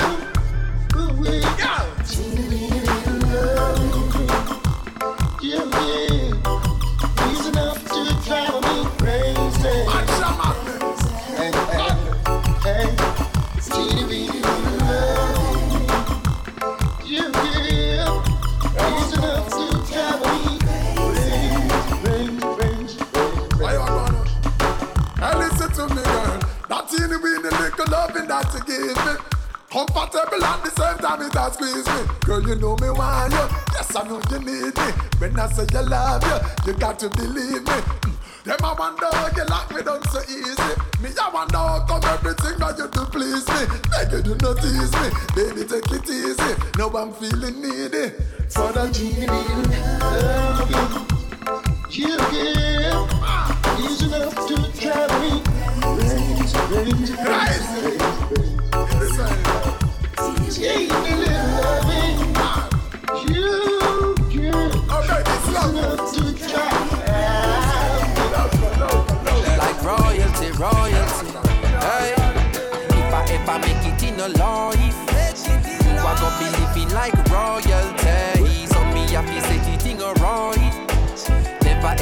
You give me. Comfortable at the same time it has squeeze me. Girl, you know me want you. Yes, I know you need me. When I say you love you, you got to believe me. Mm. Them I wonder you lock me down so easy. Me I wonder how come everything that you do please me. Like you do not tease me, baby take it easy. Now I'm feeling needy for teeny loving. You to. You give is enough to drive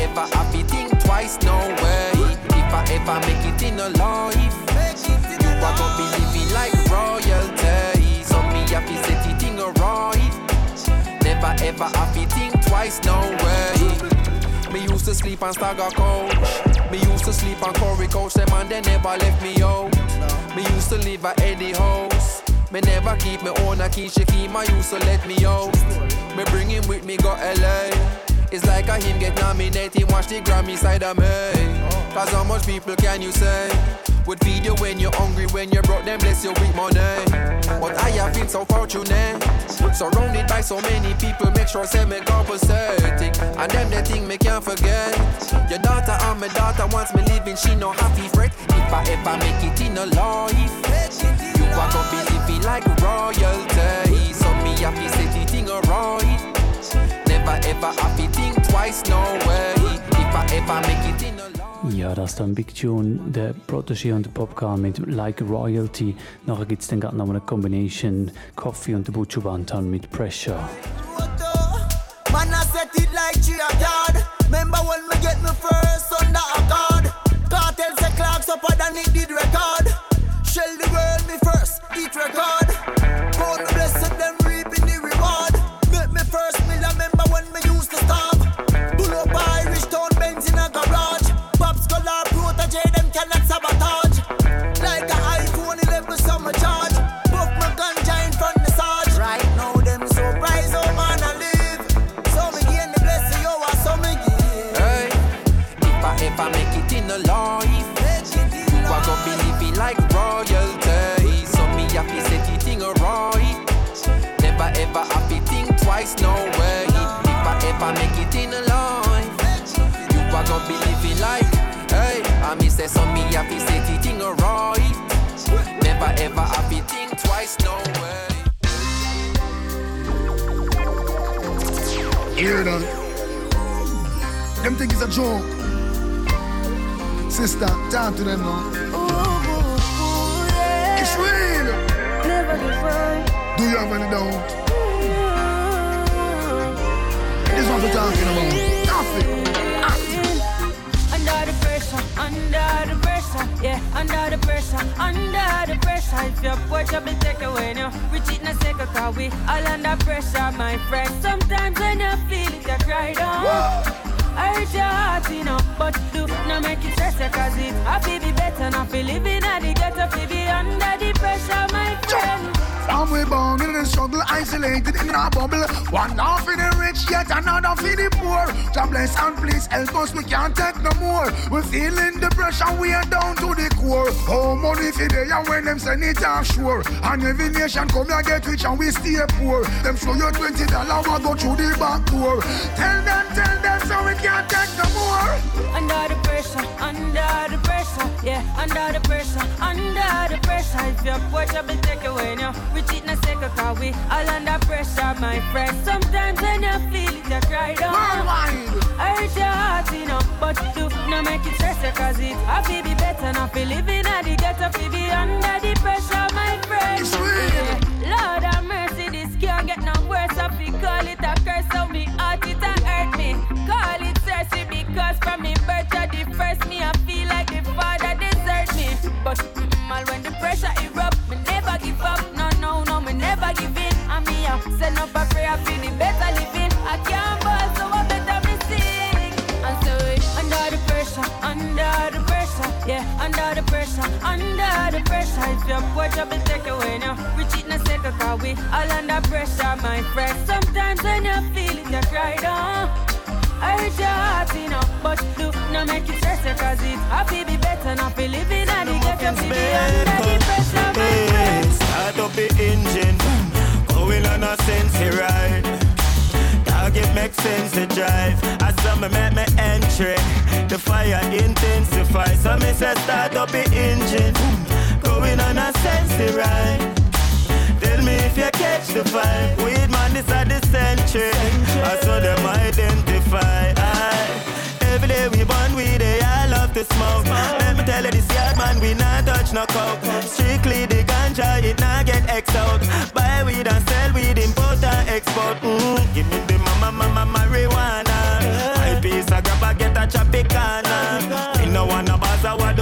ever happy think twice, no way. If I ever make it in a life, you are gonna be living like royalty. So me happy set it in a right. Never ever happy think twice, no way. Me used to sleep on Stagger Coach. Me used to sleep on Corey Coach. Them and they never left me out. Me used to live at Eddie House. Me never keep me own a key. She keep my used to let me out. Me bring him with me go LA. It's like a him get nominated. Watch the Grammy side of me. Cause how much people can you say? Would feed you when you're hungry, when you're broke, then bless you with money. But I have been so fortunate. Surrounded by so many people, make sure say me pathetic. And them the thing me can't forget. Your daughter and my daughter wants me living, she no happy fret. If I ever make it in a life, you are gonna be living like royalty. So me happy say the thing alright. Never ever happy think twice, no way. If I ever make it in a. Ja, das ist dann Big Tune, der Protégé und der Popcorn mit Like Royalty. Nachher gibt es dann gerade noch eine Combination Coffee und der Butcher Bantan mit Pressure. Man, I set it like Chia God. Remember when we get me first under a guard? Cartel say clocks up than it did record. Shell the world me first, eat record. Count the I make it in a life, you are gonna be living like royalty. So me happy set the thing alright. Never ever happy think twice, no way. If I ever make it in a life, you are gonna be living like, hey, I me say so me happy set the thing alright. Never ever happy think twice, no way. Hear that? Them think it's a joke. Sister, talk to them now. It's real. Never divine. Do you have any doubt? Mm-hmm. This is what we're talking about. Nothing. Mm-hmm. Under the pressure, under the pressure, yeah, under the pressure, under the pressure. If your porch up and take away now, reach it in a second, cause we all under pressure, my friend. Sometimes when you feel it, you cry down. I hurt your heart, you know, but do not make it stress, cause it happy be better, not feel living at the ghetto, feel be under the pressure, my friend. Some we born in the struggle, isolated in a bubble. One half for the rich, yet another for the poor. God bless and please help us, we can't take no more. We're feeling the pressure, we are down to the core. Oh, money for they and when them send it offshore. And every nation come here get rich and we stay poor. Them show you twenty dollar, we go through the back door. Tell them, tell them, so we can't take no more. Under the pressure, under the pressure, yeah, under the pressure, under the pressure. If your up and take away now, reach it in a second, cause we all under pressure, my friend. Sometimes when you feel it, you cry down. I hurt your heart, you know, but do not make it stress, you, cause it happy be better, not feel living at the ghetto, feel be under the pressure, my friend. It's Yeah. Lord have mercy, this can't get no worse. I feel call it a curse, so me heart it a hurt me. Call it from me birth to the first me, I feel like the father desert me. But mm, all when the pressure erupt, me never give up. No, no, no, me never give in. Me up, send up a prayer for the better living. I can't ball, so I better me sing. And so under the pressure, under the pressure, yeah, under the pressure, under the pressure. If your porch up and take away now, reach it in a second, cause we all under pressure, my friend. Sometimes when you feel it, you cry down. I hurt your heart, you know, but do not make it stress you, cause it happy be better, not be living at the ghetto, be under the pressure, my friend. Start up the engine, going on a sense ride. Target makes sense to drive. As some make me entry, the fire intensify. So me say start up the engine, going on a sense ride. Tell me if you catch the vibe. Weed man, this are the century. I saw them identify. Every day we bond, weed, they I love to smoke. Let me tell you this yard man, we not touch no coke. Strictly the ganja, it not get X out. Buy weed and sell weed, import and export. Mm, give me the mama, mama, marijuana. My piece of grab, I get a Tropicana. We no wanna buzz, I want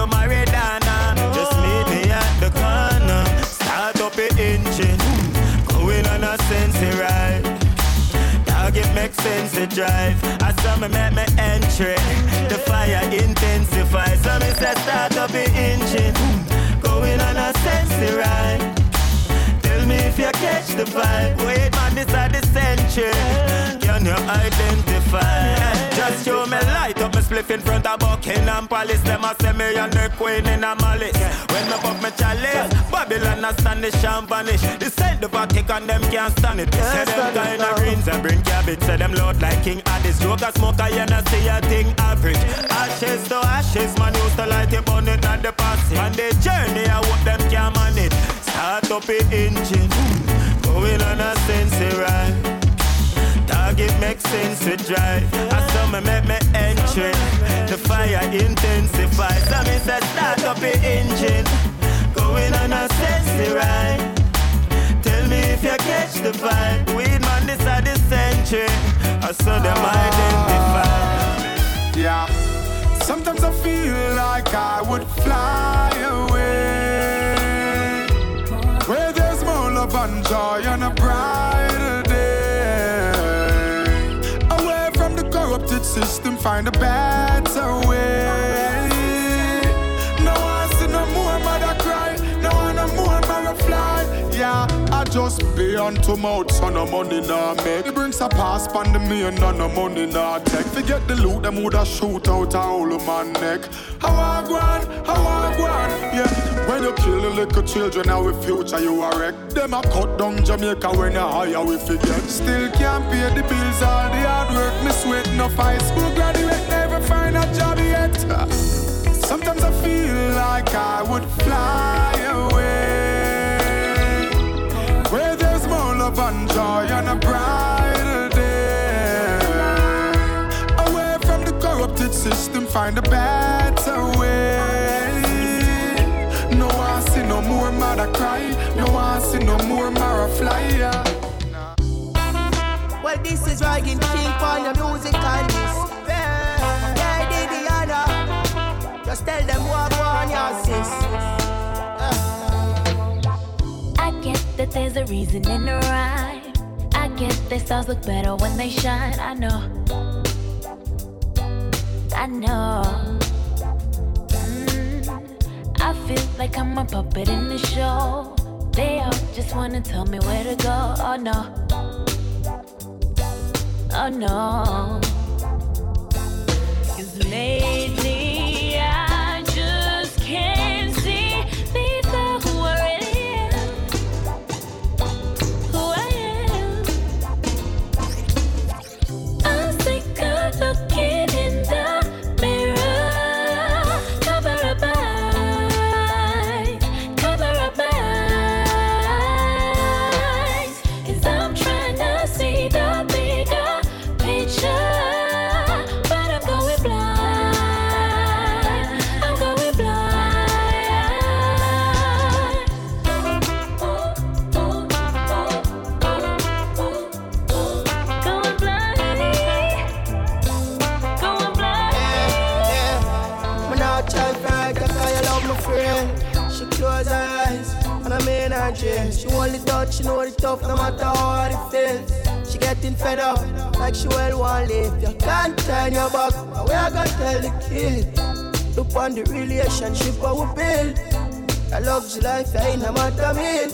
Makes sense to drive. I saw me make me entry. The fire intensifies. So me say start up the engine, going on a sensey ride. Tell me if you catch the vibe. Wait man, this are the century. Can you identify? Just show me light spliff in front of Buckingham Palace. Them a say me and the queen in a malice. When me pop me chalice, Babylon a stand the sham vanish. The send the Vatican them can't stand it. Say them kind of greens and bring cabbage. Say them load like King Addis. Joke a smoke I I see a thing average. Ashes to ashes, man used to light it on it at the passing. And the journey I hope them can manage. Start up the engine, going on a sense ride target makes sense to drive. I saw me make me entry. The fire intensifies. So me say start up the engine. Going on a sexy ride. Tell me if you catch the vibe. Weed man, this are the century. I saw them identify. Yeah. Sometimes I feel like I would fly away. Where there's more love and joy and a brighter system find a better way. No one see no more mother cry, no one no more mother fly. Yeah, I just on to mouth, so no money nah make. It brings a pass pan the and no money nah take. Forget the loot, them woulda shoot out a whole man neck. How I go on, how I go on, yeah. When you kill the little children, with future you are wreck. Them a cut down Jamaica when you hire we forget. Still can't pay the bills, all the hard work, me sweat, no high school graduate, never find a job yet. Sometimes I feel like I would fly away. Love and joy and a brighter day. Away from the corrupted system, find a better way. No I see no more mother cry. No I see no more Mara fly. Well, this is Ryan King on the music and this. Yeah, yeah, Didiana. Just tell them what on your sis. That there's a reason in the rhyme. I get that stars look better when they shine. I know. I know. Mm, I feel like I'm a puppet in the show. They all just wanna tell me where to go. Oh no. Oh no. Cause lately know the tough, no matter how hard it feels. She getting fed up, like she well want live. You can't turn your back, but we are gonna tell the kid. Look on the relationship I we build. I love you life, I ain't no matter mean.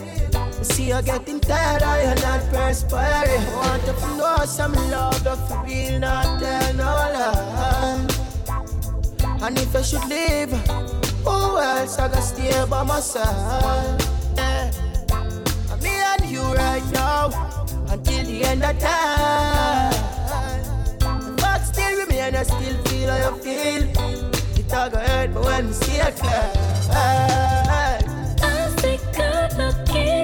See you getting tired, I am not perspiring. I want to know some love, that for real, not tell no lie. And if I should leave, who else I gotta stay by my side? Right now until the end of time. But still remain, I still feel how you feel. It all go hurt me when we see a cry. I'm sick of looking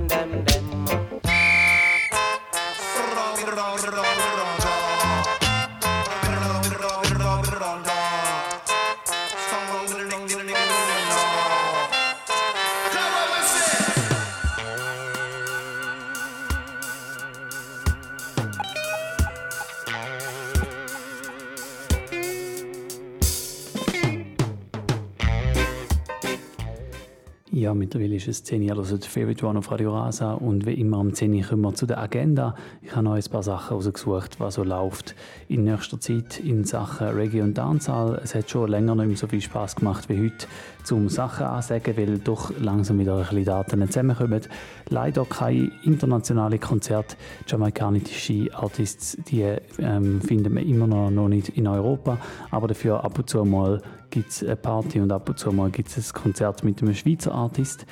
Ja, mittlerweile ist es 10 Uhr, also Favorite One auf Radio Rasa und wie immer am 10 Uhr kommen wir zu der Agenda. Ich habe noch ein paar Sachen rausgesucht, was so läuft in nächster Zeit in Sachen Reggae und Dancehall. Es hat schon länger nicht mehr so viel Spaß gemacht wie heute, zum Sachen ansagen, weil doch langsam wieder ein bisschen Daten zusammenkommen. Leider kein internationale Konzert. Jamaikanische Artists, die ähm, finden wir immer noch, noch nicht in Europa, aber dafür ab und zu mal gibt es eine Party und ab und zu mal gibt es ein Konzert mit einem Schweizer Artist.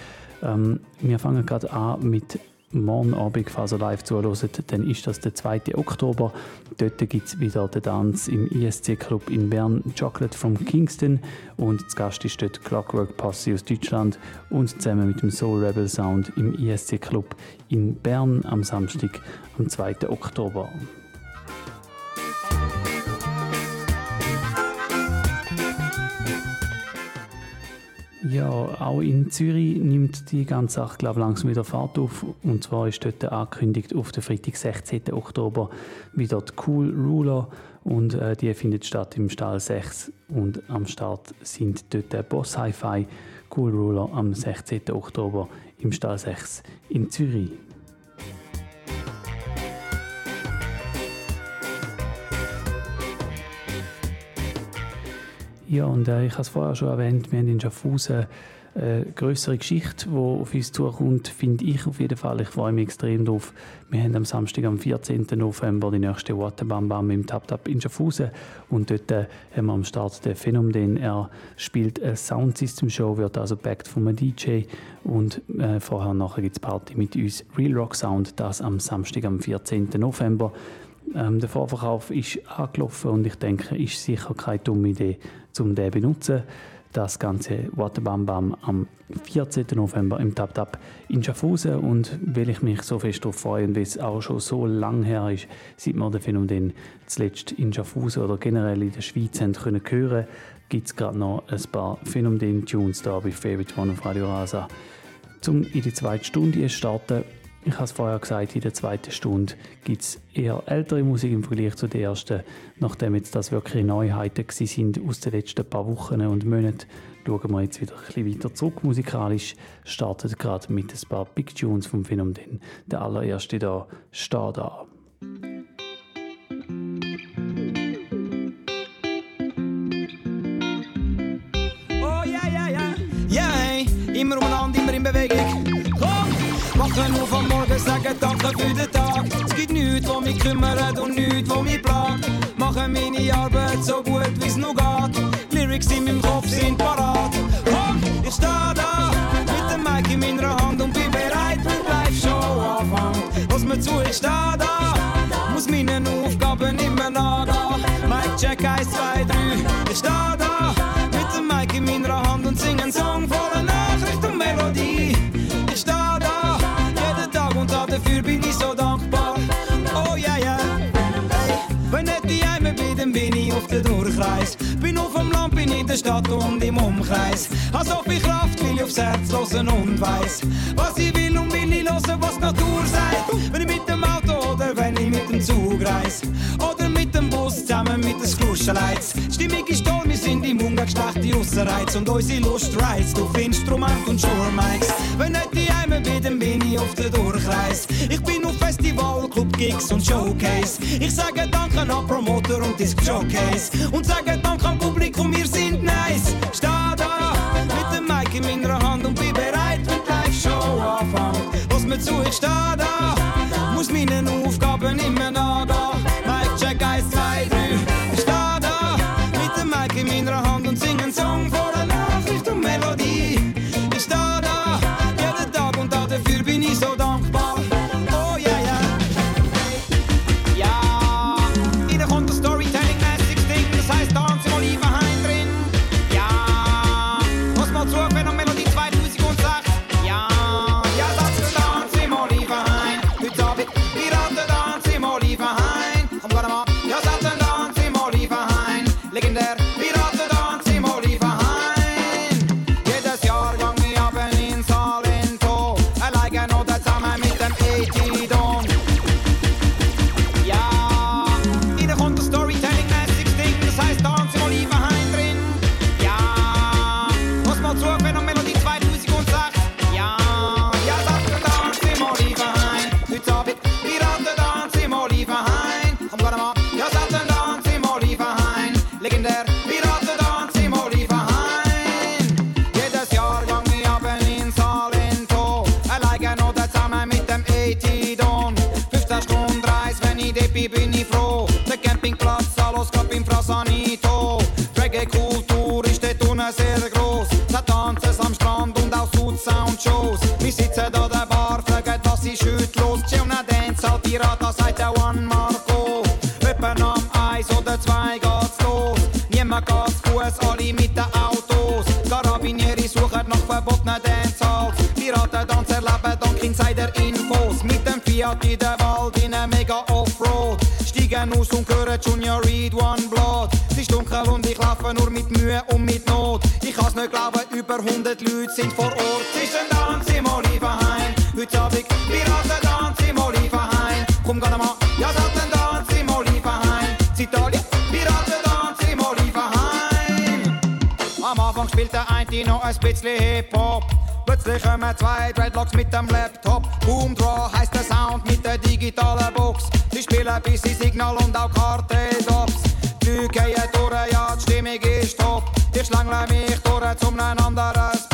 Ähm, wir fangen gerade an mit morgen Abend, falls ihr live zuhört, dann ist das der 2. Oktober. Dort gibt es wieder den Tanz im ISC-Club in Bern, Chocolate from Kingston. Und zu Gast ist dort Clockwork Posse aus Deutschland und zusammen mit dem Soul Rebel Sound im ISC-Club in Bern am Samstag, am 2. Oktober. Ja, auch in Zürich nimmt die ganze Sache glaub, langsam wieder Fahrt auf. Und zwar ist dort angekündigt auf den Freitag, 16. Oktober, wieder die Cool Ruler. Und äh, die findet statt im Stall 6. Und am Start sind dort der Boss Hi-Fi Cool Ruler am 16. Oktober im Stall 6 in Zürich. Ja, und äh, ich habe es vorher schon erwähnt, wir haben in Schaffhausen eine größere Geschichte, die auf uns zukommt, finde ich auf jeden Fall. Ich freue mich extrem drauf. Wir haben am Samstag, am 14. November, die nächste Waterbam im Tap Tap in Schaffhausen. Und dort äh, haben wir am Start den Phänomen. Er spielt eine Soundsystem Show, wird also backed von einem DJ. Und äh, vorher nachher gibt es Party mit uns. Real Rock Sound, das am Samstag, am 14. November. Ähm, der Vorverkauf ist angelaufen und ich denke, ist sicher keine dumme Idee, um den zu benutzen. Das ganze Waterbam Bam am 14. November im Tap Tap in Schaffhausen und weil ich mich so fest darauf freue und weil es auch schon so lang her ist, seit wir den Phänomen zuletzt in Schaffhausen oder generell in der Schweiz haben können hören, gibt es gerade noch ein paar Phänomen-Tunes da bei Favorite One auf Radio Rasa. Zum in die zweite Stunde starten ich habe es vorher gesagt, in der zweiten Stunde gibt es eher ältere Musik im Vergleich zu der ersten. Nachdem jetzt das wirklich Neuheiten sind aus den letzten paar Wochen und Monaten, schauen wir jetzt wieder ein bisschen weiter zurück musikalisch. Startet gerade mit ein paar Big Tunes vom Phänomen. Der allererste da, «Steh da». Oh ja, ja. Ja, hey. immer umeinander, immer in Bewegung våkner nå Morgen sagen Danke für den Tag. Es gibt nichts, hvor mich kümmert und nichts, nyt mich vi plak. meine Arbeit so gut, wie es noch geht. Lyrics in meinem Kopf sind parat. Komm, ich steh da mit dem Mic in meiner hand und bin bereit mit Live-Show anfang. Lass mir zu, ich steh da, muss meinen Aufgaben immer nachgehen. Mic check 1, 2, 3, ich steh da. Stadt und im Umkreis. Hab so viel Kraft, will ich aufs Herz hören und weiss, was ich will und will ich hören, was die Natur sagt. Wenn ich mit dem Auto oder wenn ich mit dem Zug reis. Oder mit dem Bus zusammen mit den Skruschenleits. Stimmig ist toll, wir sind im Ungeschlecht die Russenreiz und unsere Lust reizt auf Instrument und Shure-Mics. Wenn nicht die Heime bin, bin ich auf der Durchreis. Ich bin Festival, Club, Gigs und Showcase. Ich sage Danke an Promoter und Disc Showcase. Und sage Danke am Publikum, wir sind nice. Steh da mit dem Mic in meiner Hand und bin bereit, wenn Live-Show anfängt. Lass mir zu, ich steh da, muss meinen Aufgaben immer sind vor Ort. Ist ein Tanz im Olivenhain. Heute Abend Piraten Tanz im Olivenhain. Komm, geh mal, ja, sag den Tanz im Olivenhain. Italien, Piraten Tanz im Olivenhain. Am Anfang spielt der eine noch ein bisschen Hip-Hop. Plötzlich kommen zwei Dreadlocks mit dem Laptop. Boom Draw heisst der Sound mit der digitalen Box. Sie spielen bis sie Signal und auch Karte-Dops. Die Leute gehen durch, ja, die Stimmung ist top. Ich schlängle mich durch zum anderen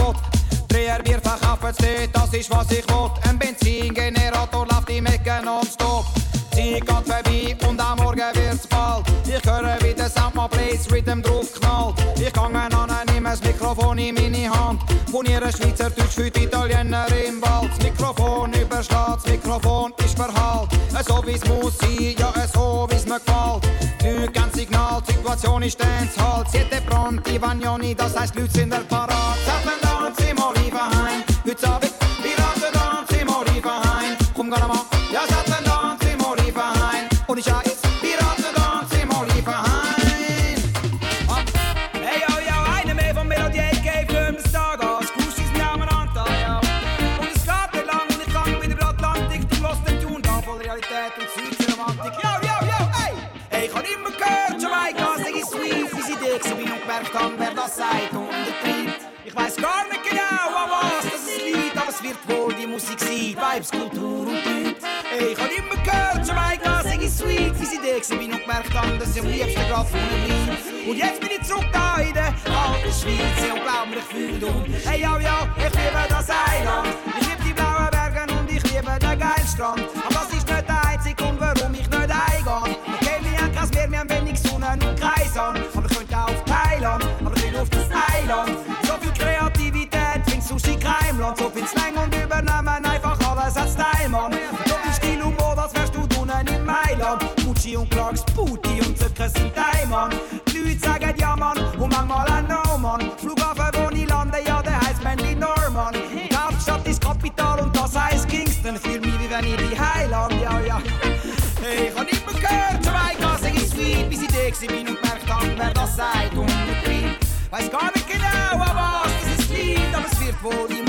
Dreher Bier verkaufen dort, das ist was ich will. Ein Benzingenerator läuft im Ecken nonstop. Sie geht vorbei und am Morgen wird's bald. Ich höre wie der Sound mal Blaze Rhythm drauf knallt. Ich gange an, nehme das Mikrofon in meine Hand. Von ihrer Schweizerdeutsch für die Italiener im Wald. Das Mikrofon übersteht, das Mikrofon ist verhallt. So wie's muss sein, ja so wie's mir gefällt. Leute geben Signal, die Situation ist Dancehall. Siete pronti, Vagnoni, das heisst Leute sind der parat. Hey, ich hab immer gehört, Jamaika, sag ich sweet, wie sie dich so bin und gemerkt haben, dass ich am liebsten grad vorne bleib. Und jetzt bin ich zurück da in der alten Schweiz und glaub mir, ich fühl dumm. Hey, yo, yo, ich liebe das Eiland, ich liebe die blauen Berge und ich liebe den geilen Strand. Aber das ist nicht der einzige Grund, warum ich nicht eingehe. Okay, wir haben kein Meer, wir haben wenig Sonne und Kreisern. Aber ich könnte auch auf Thailand, aber ich will auf das Eiland. So viel Kreativität, findest Sushi Keimland. So viel Slang und übernehmen einfach alles als Teilmann. In Mailand. Gucci und Clarks, Booty und Zucker sind Diamond. Die Leute sagen ja Mann und manchmal auch No Mann. Flughafen, wo ich lande, ja der heißt Manly Norman. Die Hauptstadt ist Kapital und das heißt Kingston. Fühl mich wie wenn ich die Heiland, ja ja. Hey, ich hab nicht mehr gehört, Jamaika, sag ich sweet, bis ich da bin und gemerkt hab, wer das sagt und betreibt. Weiß gar nicht genau, an was das liegt, aber es wird wohl die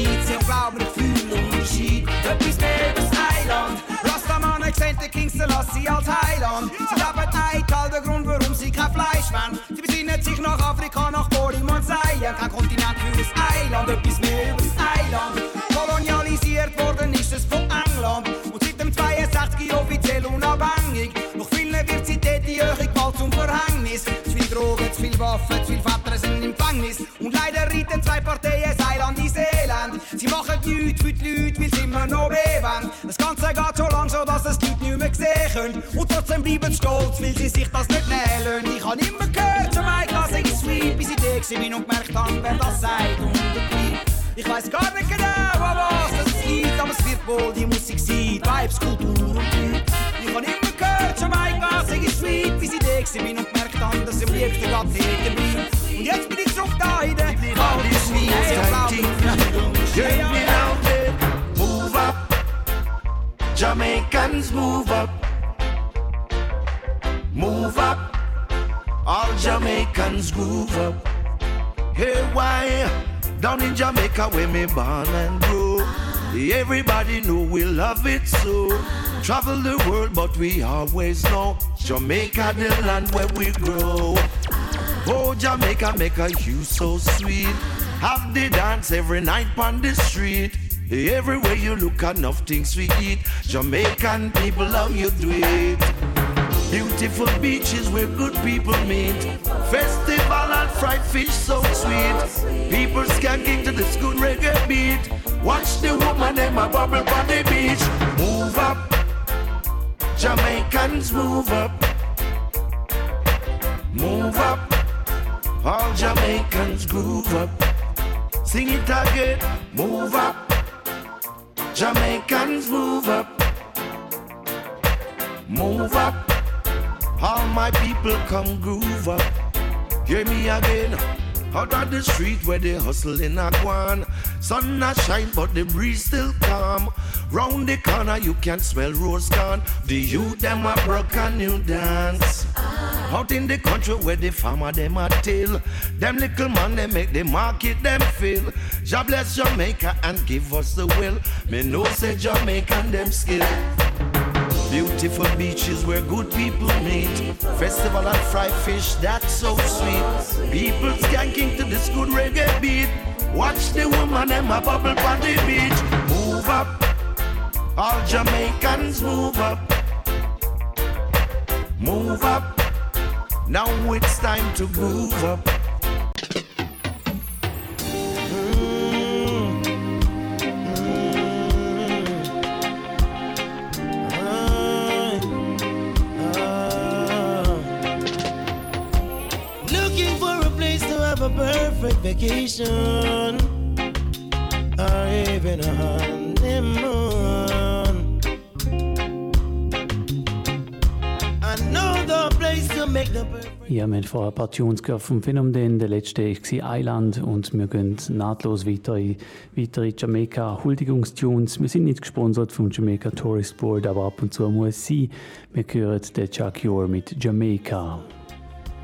Schweiz und glaub mir, ich fühle Unterschied. Etwas mehr das Eiland. Rastaman gesehen, der Kingston lass sie als Heiland. Sie leben ein Teil der Grund, warum sie kein Fleisch wollen. Sie besinnen sich nach Afrika, nach Borim und Seien. Kein Kontinent für das Eiland, etwas mehr das Eiland. Kolonialisiert worden ist es von England. Und seit dem 62 offiziell unabhängig. Noch vielen wird sie dort die Erhöhung bald zum Verhängnis. Zu viel Drogen, zu viel Waffen, zu viel Väter sind im Gefängnis. Und leider reiten zwei Parteien das Eiland ins Machen nichts für die Leute, weil sie immer noch beben. Das Ganze geht so lang so, dass es die Leute nicht mehr sehen können. Und trotzdem bleiben sie stolz, weil sie sich das nicht nehmen lassen. Ich habe immer gehört, Jamaika, sag ich sweet, bis ich da bin und gemerkt habe, wer das sagt und betreibt. Ich weiß gar nicht genau, an was das liegt, aber es wird wohl die Musik sein, Vibes, Kultur und Typ. Ich habe immer gehört, Jamaika, sag ich sweet, bis ich da bin und gemerkt habe, dass am liebsten gerade hier bleibt. Und jetzt bin ich zurück da in der. Hey, ich glaub, Me move up. Jamaicans move up. Move up. All Jamaicans groove up. Hey, why? Down in Jamaica where me born and grow. Everybody know we love it so. Travel the world, but we always know Jamaica the land where we grow. Oh, Jamaica make a you so sweet. Have the dance every night on the street. Everywhere you look, enough things we eat. Jamaican people love you do it. Beautiful beaches where good people meet. Festival and fried fish so sweet. People skanking to this good reggae beat. Watch the woman them a bubble on the beach. Move up, Jamaicans move up. move up. All Jamaicans groove up. Sing it again, move up. Jamaicans move up. Move up. All my people come groove up. Hear me again. Out of the street where they hustling a guan. Sun not shine, but the breeze still calm. Round the corner, you can smell rose gone. The youth them a broke a new dance. Out in the country where the farmer them a till. Them little man they make the market them feel. Jah bless Jamaica and give us the will. Me know say Jamaican them skill. Beautiful beaches where good people meet. Festival and fried fish, that's so sweet. People skanking to this good reggae beat. Watch the woman them a bubble on the beach. Move up, all Jamaicans move up. Move up, now it's time to move up. Looking for a place to have a perfect vacation or even a honeymoon. Ja, wir haben vorher ein paar Tunes gehört vom Phänomen. Der letzte war Island und wir gehen nahtlos weiter in weitere Jamaica-Huldigungstunes. Wir sind nicht gesponsert vom Jamaica Tourist Board, aber ab und zu muss es sein. Wir hören den Chuck Yor mit Jamaica.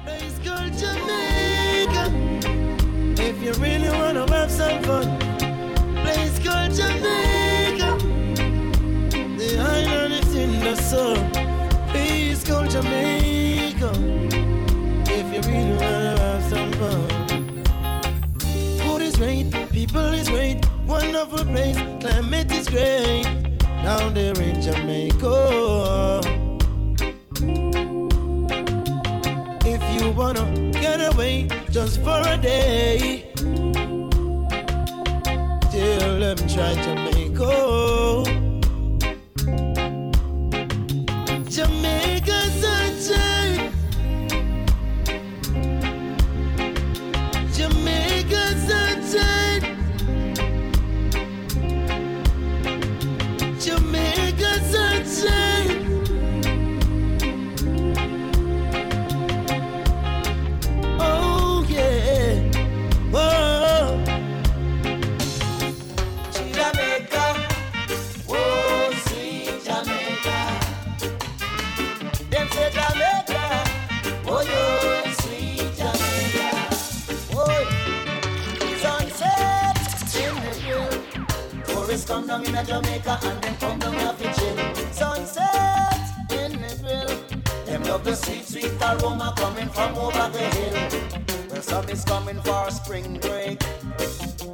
Place called Jamaica. If you really wanna have some fun, place called Jamaica. The island is in the sun. Place called Jamaica. If you really wanna have some fun. Food is great, people is great, wonderful place, climate is great. Down there in Jamaica. If you wanna get away just for a day, tell them try Jamaica. Down in Jamaica and then come down a chill. Sunset in hill. Them love the sweet, sweet aroma coming from over the hill. Well, some is coming for spring break.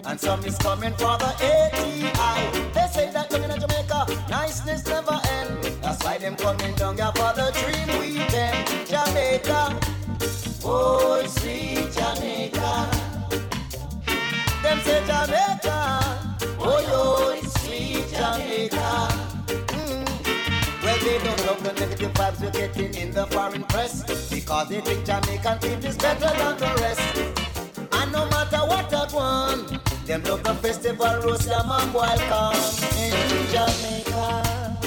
And some is coming for the ATI. They say that living in Jamaica, niceness never end. That's why them coming down here for the dream weekend. Jamaica, oh sweet Jamaica. Them say Jamaica, Jamaica. Mm. Well, they don't love the negative vibes we're getting in the foreign press because they think Jamaican people is better than the rest. And no matter what I want, them love the festival, roast yam and boil in Jamaica.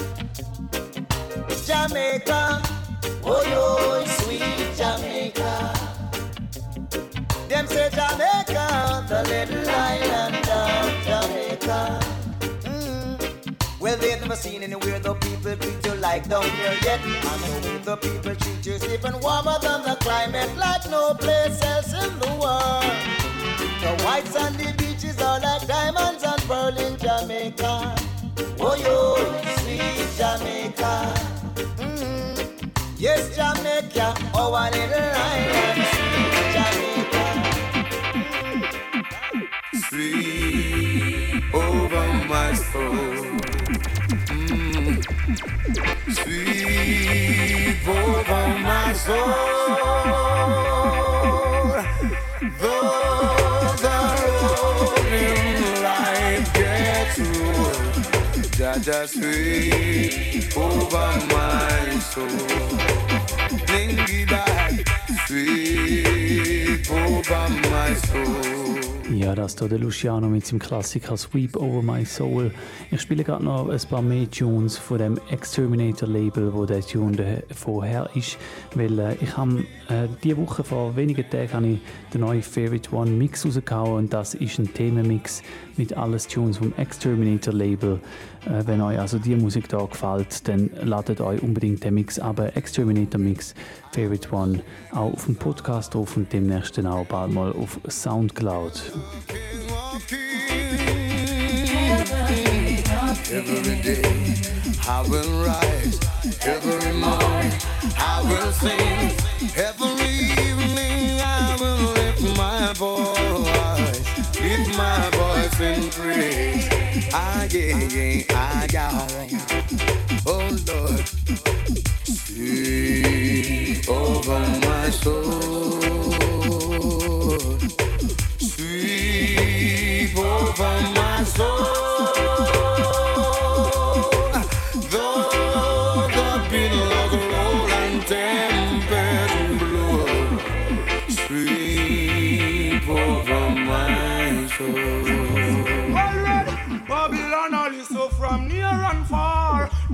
Jamaica, oh yo, sweet Jamaica. Them say Jamaica, the little island of Jamaica. Well, they've never seen anywhere the people treat you like down here yet. The way the people treat you even warmer than the climate, like no place else in the world. The white sandy beaches are like diamonds and pearl in Jamaica. Oh, yo, sweet Jamaica. Mm. Yes, Jamaica, our little island, sweet Jamaica. Sweet over my soul. Sweep over oh, my soul. Though the gets sweep over my soul. Blingy back, Sweep over my soul. Ja, das ist der Luciano mit seinem Klassiker Sweep Over My Soul. Ich spiele gerade noch ein paar mehr Tunes von dem Exterminator Label, wo der Tune vorher ist, weil äh, ich habe äh, diese Woche vor wenigen Tagen ich den neuen Favorite One Mix rausgehauen und das ist ein Themenmix mit alles Tunes vom Exterminator Label. Äh, wenn euch also die Musik da gefällt, dann ladet euch unbedingt den Mix aber Exterminator Mix Favorite One auch auf dem Podcast drauf und demnächst dann auch bald mal auf Soundcloud. Every day I will rise, every morning I will sing, every evening I will lift my voice, lift my voice in praise. I get, I got, oh Lord, see over my soul, sweep over my soul.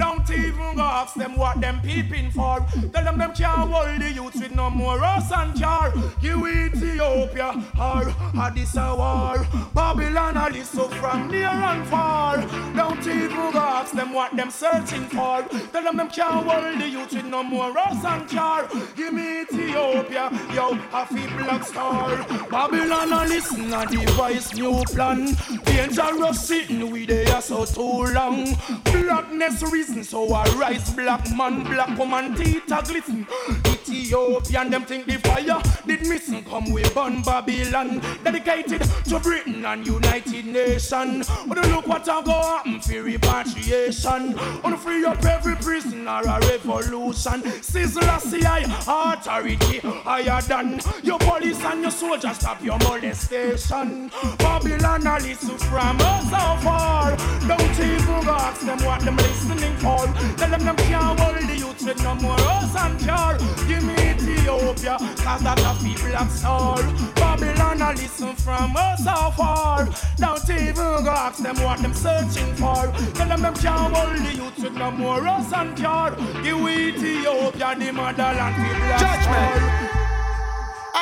Don't even ask them what them peeping for. Tell them them can't hold the youth with no more rust and jar. You Ethiopia or Addis a war. Babylon is so from near and far. Don't even ask them what them searching for. Tell them them can't hold the youth with no more rust and jar. Give me Ethiopia, yo, a black star. Babylon all listen a device new plan. Dangerous sitting we there so too long. Blackness reason so I rise black man, black woman teeth a glisten. Ethiopian them think the fire did missing come we burn Babylon. Dedicated to Britain and United Nation. But look what I go happen for repatriation. On free up every prisoner a revolution. Sizzle CI authority higher than your police and your soldiers stop your molestation. Babylon a listen from us so far. Don't even ask them what them listening for. Tell them them can't hold the youth with no more us and car. Give me Ethiopia, cause that a people of soul. Babylon a listen from us so far. Don't even go ask them what them searching for. Tell them them can't hold the youth with no more us and car. Give Ethiopia the motherland people of Judgment.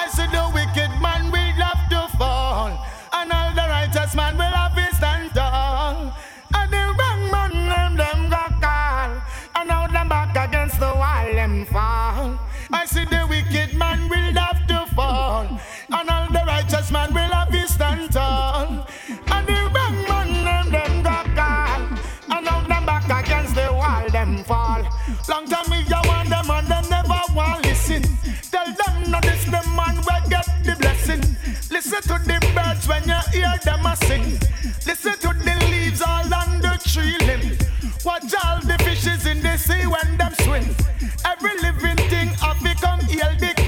I said the wicked man will have to fall, and all the righteous man will have to the birds when you hear them a sing. Listen to the leaves all on the tree limb. Watch all the fishes in the sea when them swim. Every living thing have become hail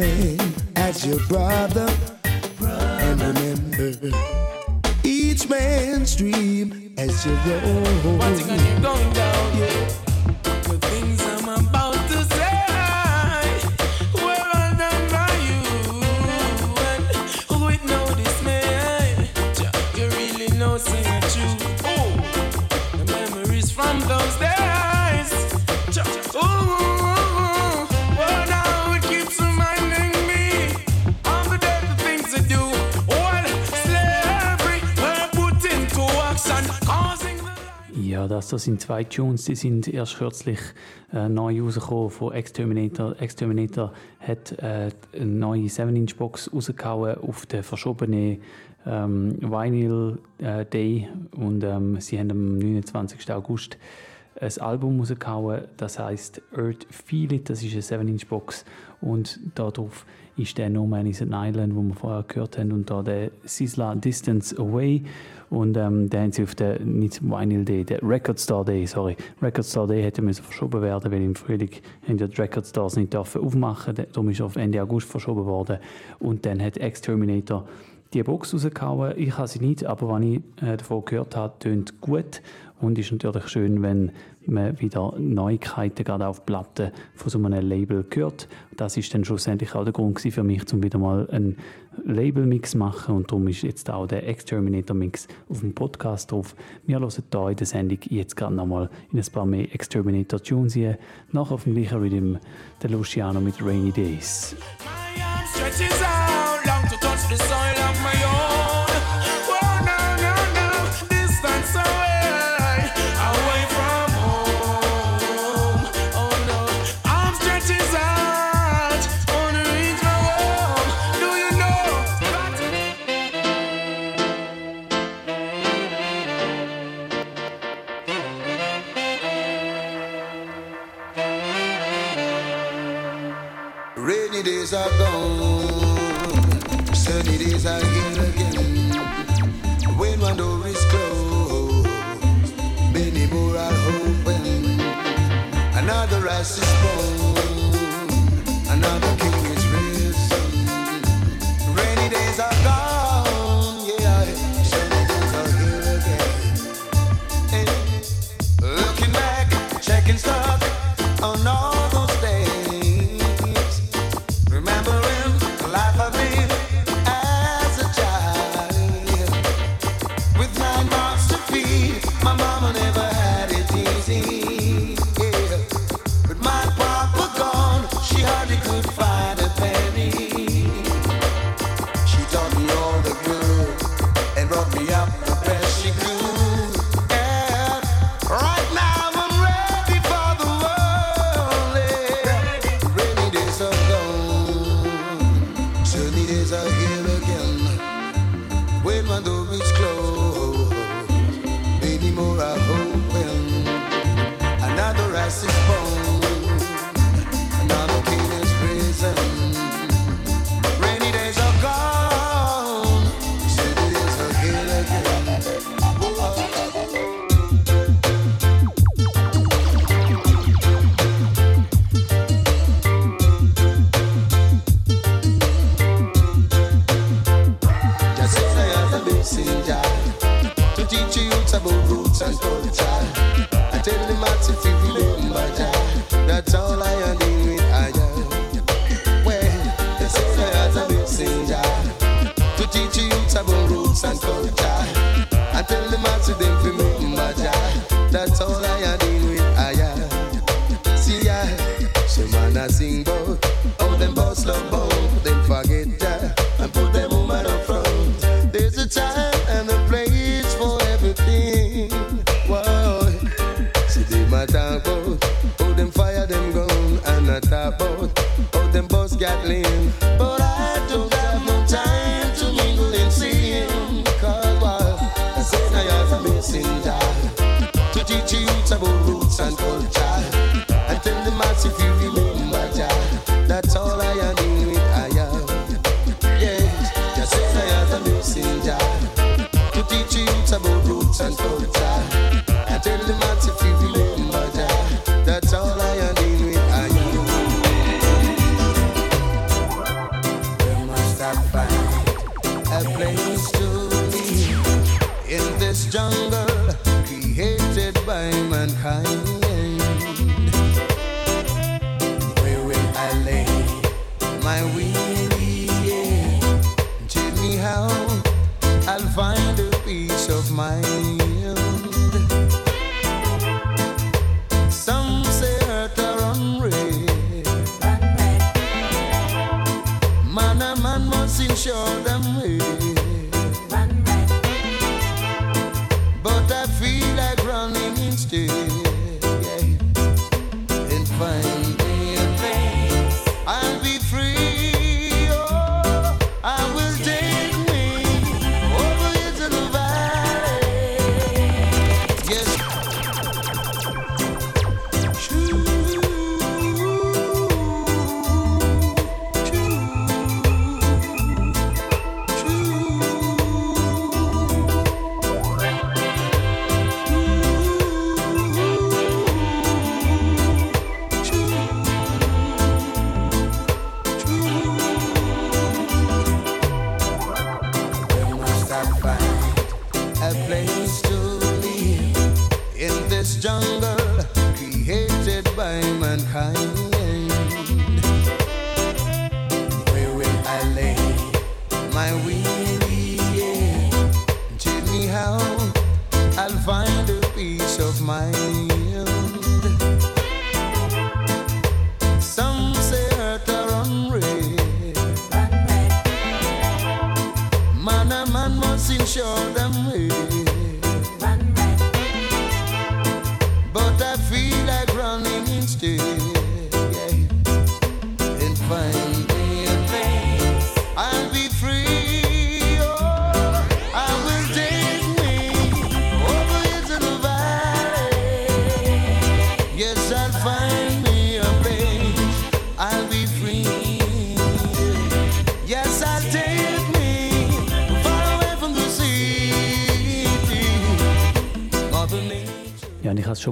As your brother. And remember, each man's dream as your own. One thing I keep going down. The Ja, das, sind zwei Tunes, die sind erst kürzlich äh, neu rausgekommen von Exterminator. Exterminator hat äh, eine neue 7-Inch-Box rausgehauen auf den verschobenen ähm, Vinyl äh, Day und ähm, sie haben am 29. August ein Album rausgehauen, das heißt Earth Feel It, das ist eine 7-Inch-Box und darauf ist der No Man is an Island, wo wir vorher gehört haben und da der Sizzla Distance Away und ähm, den haben sie auf der, nicht Vinyl Day, der Record Store Day, sorry, Record Store Day hätte müssen verschoben werden, weil im Frühling haben die Record Stores nicht dürfen aufmachen, darum ist er auf Ende August verschoben worden. Und dann hat Exterminator die Box rausgehauen. Ich habe sie nicht, aber was ich äh, davon gehört habe, tönt gut. Und ist natürlich schön, wenn man wieder Neuigkeiten gerade auf Platten von so einem Label hört. Das ist dann schlussendlich auch der Grund für mich, um wieder mal einen Label-Mix machen und darum ist jetzt auch der Exterminator-Mix auf dem Podcast drauf. Wir hören hier in der Sendung jetzt gerade nochmal in ein paar mehr Exterminator-Tunes hier. Nachher auf dem gleichen Rhythm der Luciano mit Rainy Days. stretches out days are gone, sunny days are here again. When one door is closed, many more are open. Another rise is born,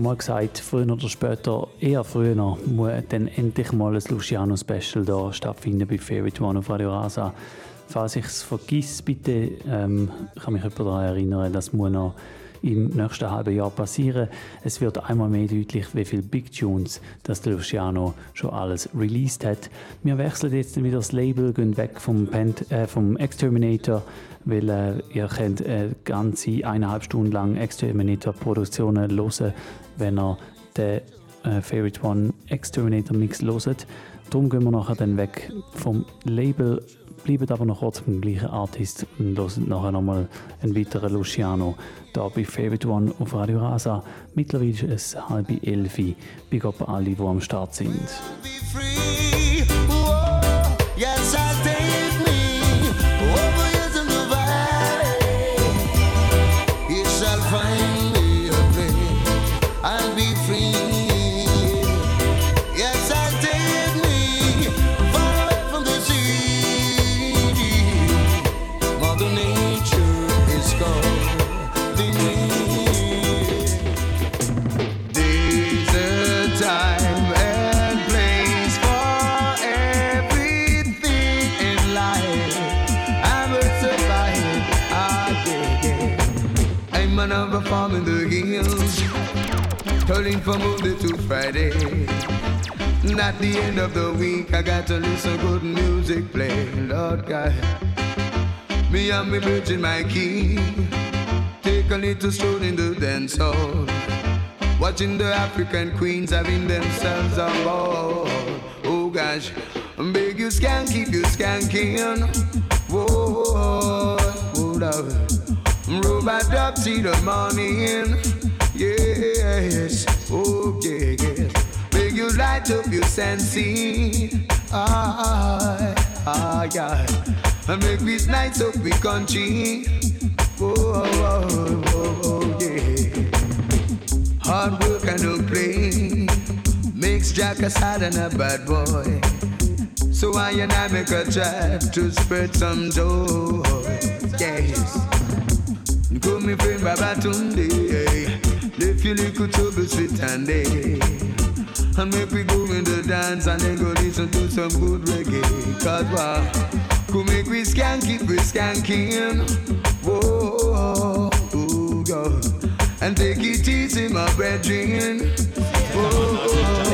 mal gesagt, früher oder später, eher früher, muss dann endlich mal ein Luciano-Special da stattfinden bei Favorite One auf Radio Rasa. Falls ich es vergesse, bitte ähm, kann mich jemand daran erinnern, dass muss noch im nächsten halben Jahr passieren. Es wird einmal mehr deutlich, wie viele Big Tunes das Luciano schon alles released hat. Wir wechseln jetzt wieder das Label, gehen weg vom, Pent äh, vom Exterminator, weil äh, ihr könnt äh, ganze eineinhalb Stunden lang Exterminator-Produktionen hören, wenn ihr den äh, Favorite One Exterminator Mix loset. Darum gehen wir nachher dann weg vom Label bleiben aber noch kurz beim gleichen Artist und hören nachher nochmal einen weiteren Luciano. Da bei Favorite One auf Radio Rasa. Mittlerweile ist es halb elf. Big up alle, die am Start sind. Turning from Monday to Friday. At the end of the week, I got to listen good music play. Lord God, me and me in my key, take a little stroll in the dance hall, watching the African queens having themselves a ball. Oh gosh, beg you skank, keep you skanking. Whoa, hold up. Robot up till the morning. Yes, okay, yeah. Make you light up your sensing. Ah, ah, yeah. And make this night up we country. Oh, oh, oh, oh, yeah. Hard work and no play makes Jack a sad and a bad boy. So I and I make a try to spread some joy. Yes. Call me friend Babatunde. Left your little trouble sweet and day. And make we go in the dance and then go listen to some good reggae. Cause wow, go make we skank, keep we skanking. Whoa, oh, God. And take it easy, my brethren. Whoa. Oh,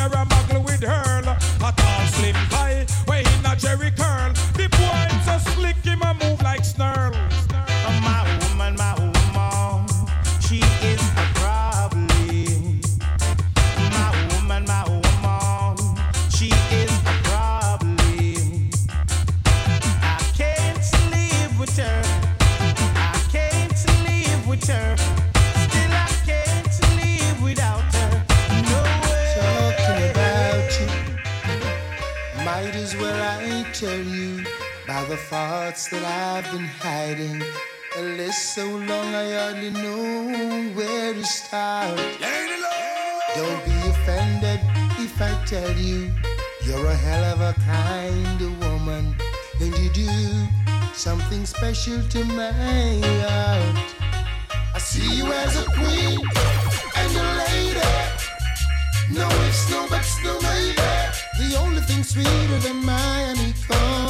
Jeremiah thoughts that I've been hiding. A list so long I hardly know where to start. Don't be offended if I tell you you're a hell of a kind of woman, and you do something special to my heart. I see you as a queen and a lady. No ifs, no buts, no maybe. The only thing sweeter than my honeycomb.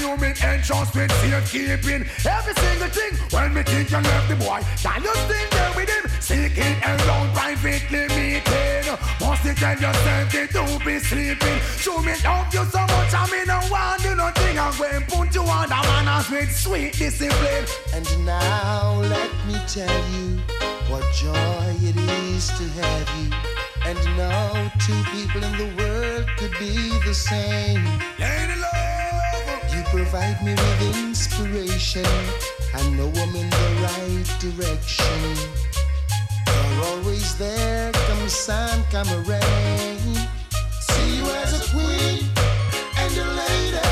You meet entrance with safekeeping? Every single thing. When me think you left the boy, can you still there with him? Seeking around privately meeting. Must you tell yourself they don't be sleeping? Show me love you so much. I mean, I want do nothing. I'm going to put you on the manners with sweet discipline. And now let me tell you what joy it is to have you. And no two people in the world could be the same. You provide me with inspiration. I know I'm in the right direction. You're always there, come sun, come rain. See you as a queen and a lady.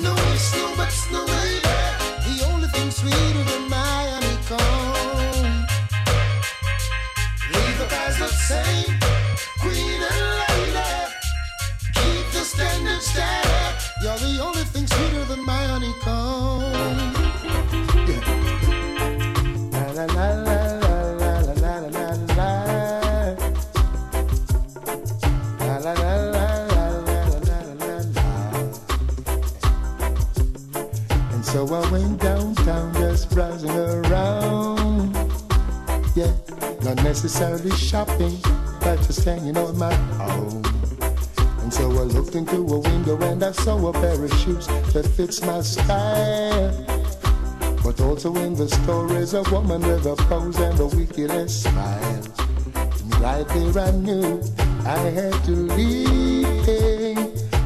No ifs, no buts, no maybe. The only thing sweeter than my honeycomb. Leave the guys the same, queen and lady. Keep the standard steady. You're the only thing sweeter than my honeycomb. Yeah. La, la, la, So I went downtown just browsing around. Yeah, not necessarily shopping, but just hanging on my own. Looked into a window and I saw a pair of shoes that fits my style. But also in the store is a woman with a pose and a wicked smile. Right there I knew I had to leave.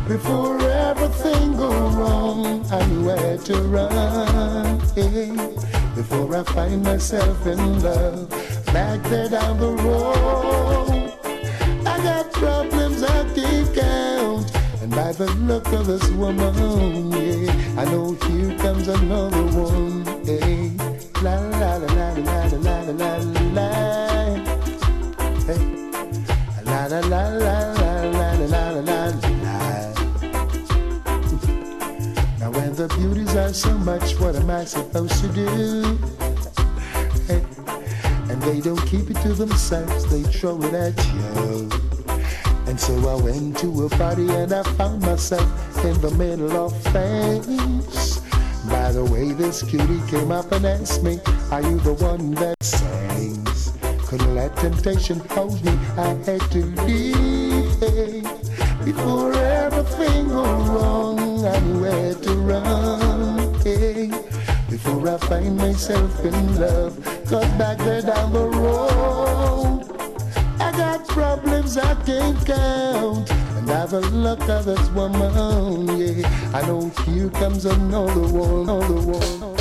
Before everything go wrong, I knew I had to run. Before I find myself in love, back there down the road. I got problems by the look of this woman, yeah, I know here comes another one. Hey, la la la la la la la la la. Hey, la la la la la la la la la la. Now when the beauties are so much, what am I supposed to do? And they don't keep it to themselves, they throw it at you. And so I went to a party and I found myself in the middle of things. By the way, this cutie came up and asked me, Are you the one that sings? Couldn't let temptation hold me, I had to leave. Before everything went wrong, I knew where to run. Hey, before I find myself in love, cause back there down the road, problems I can't count. And I've a luck of this woman, yeah, I know here comes another one, another one.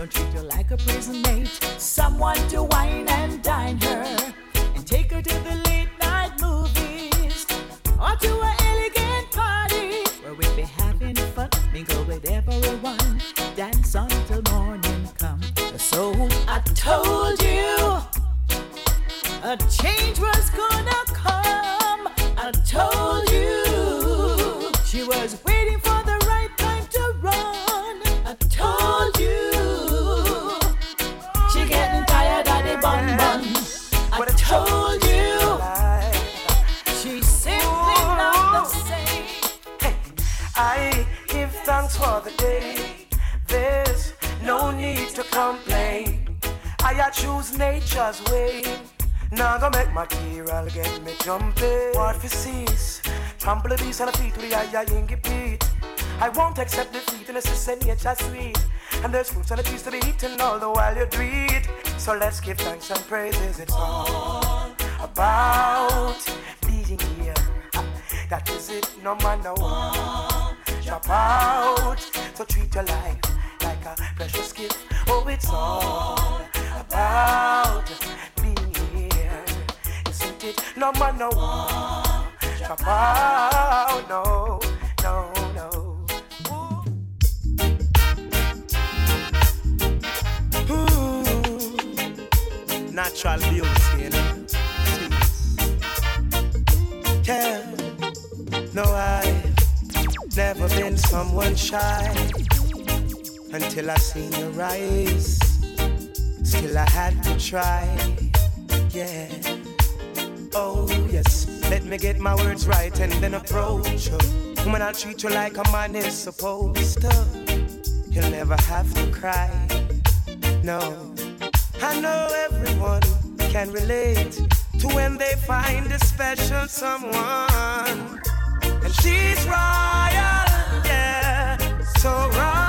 Don't treat her like a prison mate. Someone to wine and dine her and take her to the late night movies or to an elegant party. Where we'll be having fun. go with everyone, dance until morning come. So I told you a change was gonna come. I told you choose nature's way. Now go make material get me jumping. What for cease? Trample the beast on the feet with the eye ingy beat. I won't accept defeat unless it's a nature sweet. And there's fruits and a trees to be eaten all the while you do. So let's give thanks and praises. It's all about being here. That is it, no no one. Drop out, so treat your life like a precious gift. Oh, it's all about here, isn't it? No man no one. Drop out, no, no, no. Ooh. Hmm. Natural beauty, you know. Yeah. No, I've never been someone shy until I seen your eyes. Still, I had to try. Yeah. Oh, yes. Let me get my words right and then approach you. Woman, I'll treat you like a man is supposed to. You'll never have to cry. No. I know everyone can relate to when they find a special someone. And she's royal, yeah, so royal.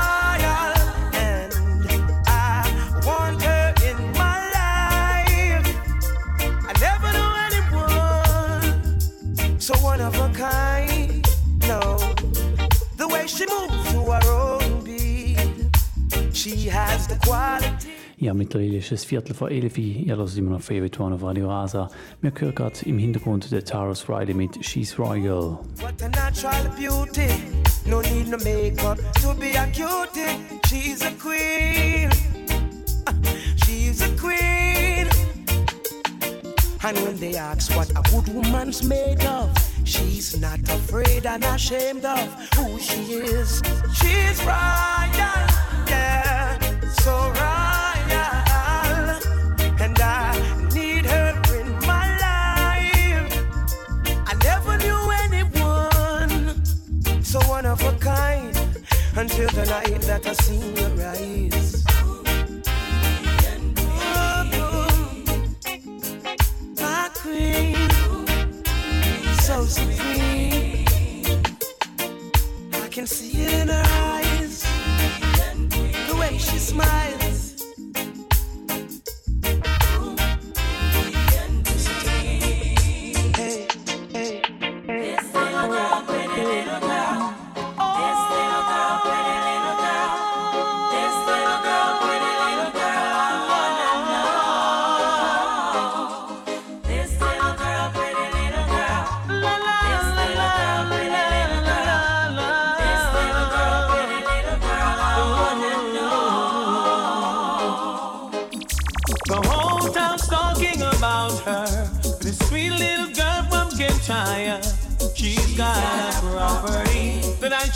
Ja, mittlerweile ist es Viertel vor elf. Ihr hört immer noch Favorite One auf Radio Rasa. Wir hören gerade im Hintergrund der Taros Friday mit She's Royal. What a natural beauty. No need no makeup to be a cutie. She's a queen. She's a queen. And when they ask what a good woman's made of, she's not afraid and ashamed of who she is. She's royal, yeah, so royal. And I need her in my life. I never knew anyone so one of a kind until the night that I seen your eyes. Supreme. I can see it in her eyes, the way she smiles.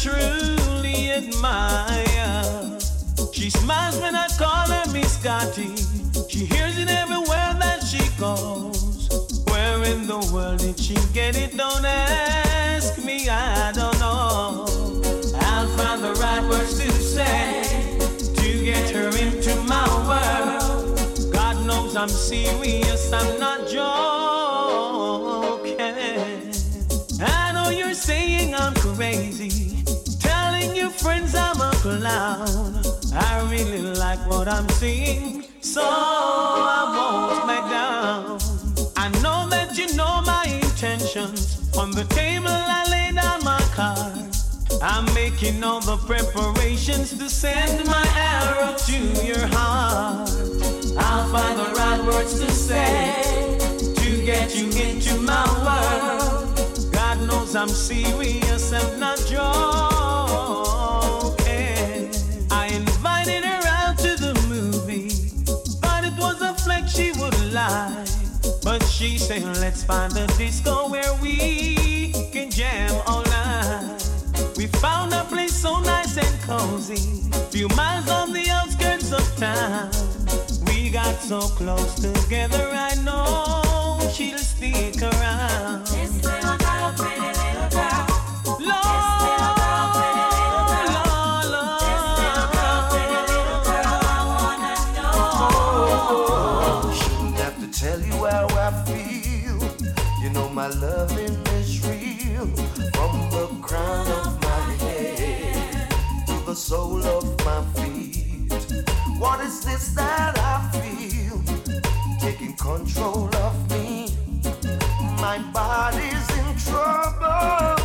Truly admire. She smiles when I call her Miss Scotty. She hears it everywhere that she goes. Where in the world did she get it? Don't ask me, I don't know. I'll find the right words to say to get her into my world. God knows I'm serious, I'm not joking. I know you're saying I'm crazy, friends I'm a clown. I really like what I'm seeing, so I won't back down. I know that you know my intentions. On the table, I lay down my card. I'm making all the preparations to send my arrow to your heart. I'll find the right words to say to get you into my world. God knows I'm serious, I'm not joking. She said, let's find a disco where we can jam all night. We found a place so nice and cozy, few miles on the outskirts of town. We got so close together, I know she'll stick around. Sole of my feet. What is this that I feel? Taking control of me. My body's in trouble.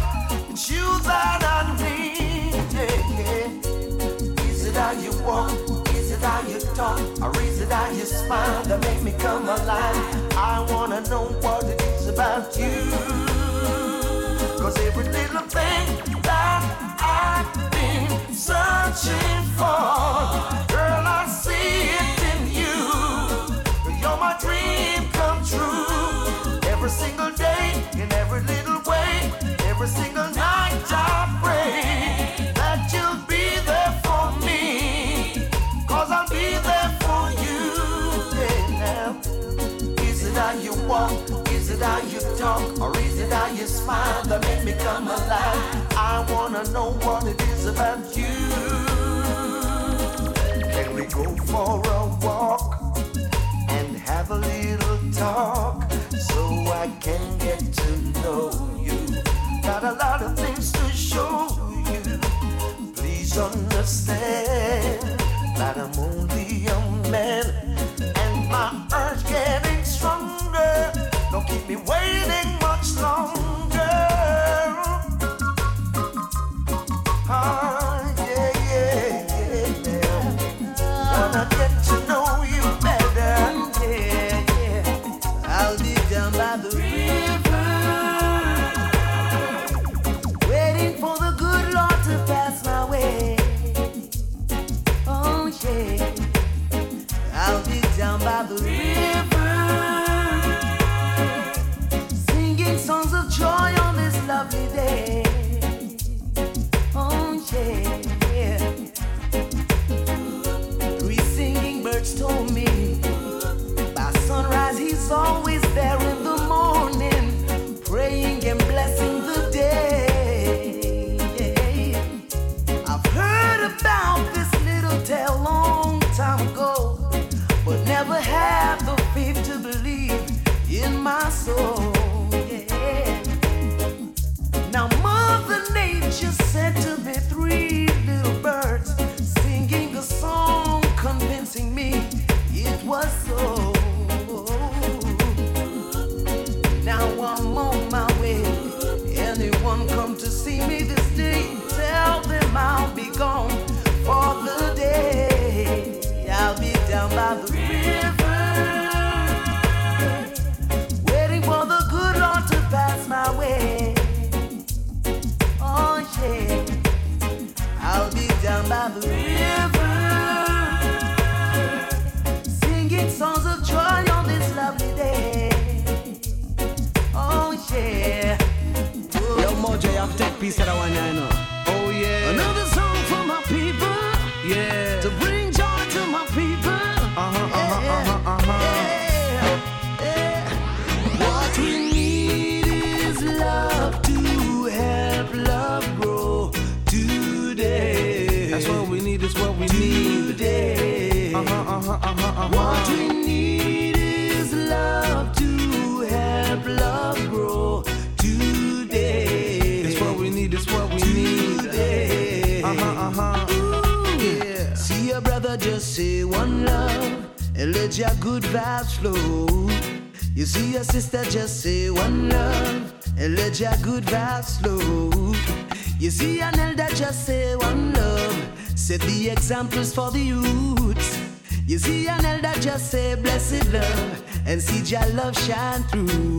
It's you that I need. Yeah. Is it how you walk? Is it how you talk? Or is it how you smile that make me come alive? I wanna know what it is about you. Cause every little thing that I've been searching for, girl, I see it in you. You're my dream come true. Every single day, in every little way, every single night talk? Or is it how you smile that make me come alive? I wanna know what it is about you. Can we go for a walk and have a little talk so I can get to know you? Got a lot of things to show you. Please understand that I'm only a man and my urge getting. Don't keep me waiting much longer. Examples for the youths. You see an elder just say blessed love and see your love shine through.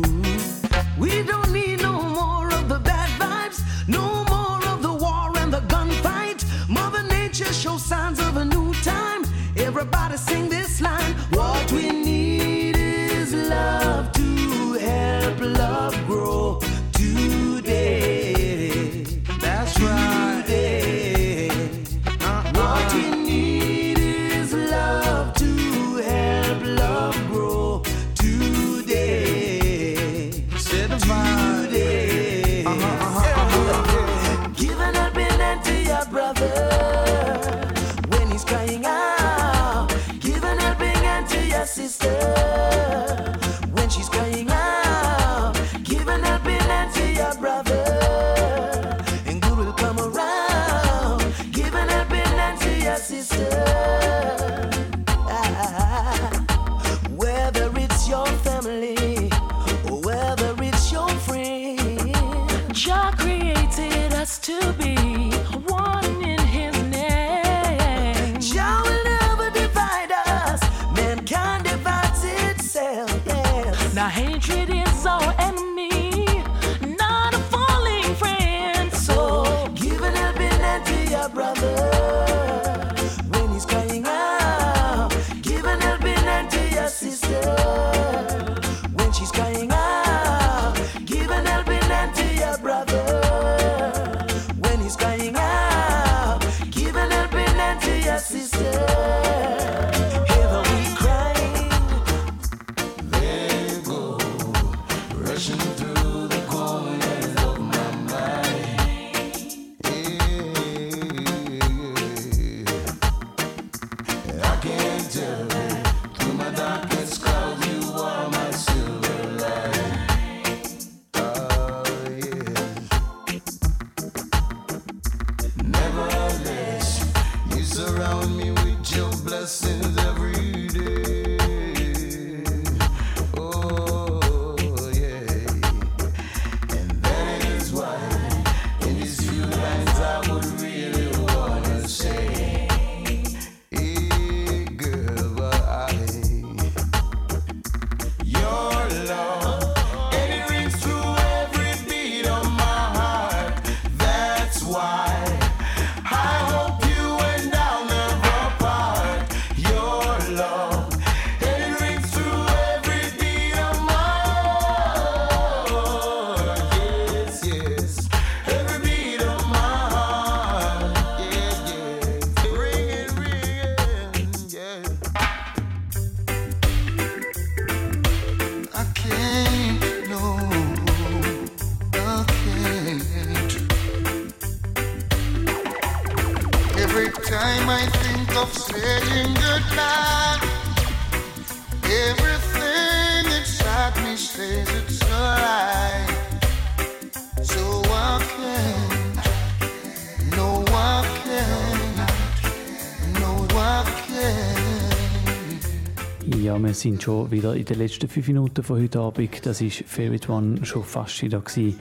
Sind schon wieder in den letzten fünf Minuten von heute Abend. Das ist Favorite One schon fast wieder gewesen.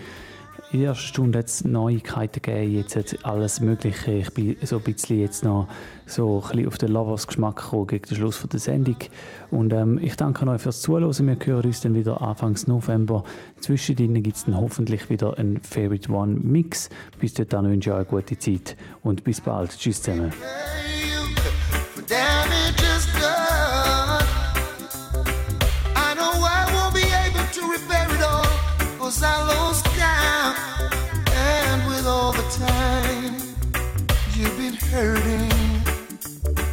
In der ersten Stunde hat es Neuigkeiten gegeben, jetzt hat alles Mögliche. Ich bin so ein bisschen jetzt noch so ein bisschen auf den Lovers-Geschmack gekommen gegen den Schluss der Sendung. Und ähm, ich danke euch fürs Zuhören. Wir hören uns dann wieder Anfangs November. Zwischendrin gibt es dann hoffentlich wieder einen Favorite One Mix. Bis dahin wünsche ich euch eine gute Zeit und bis bald. Tschüss zusammen.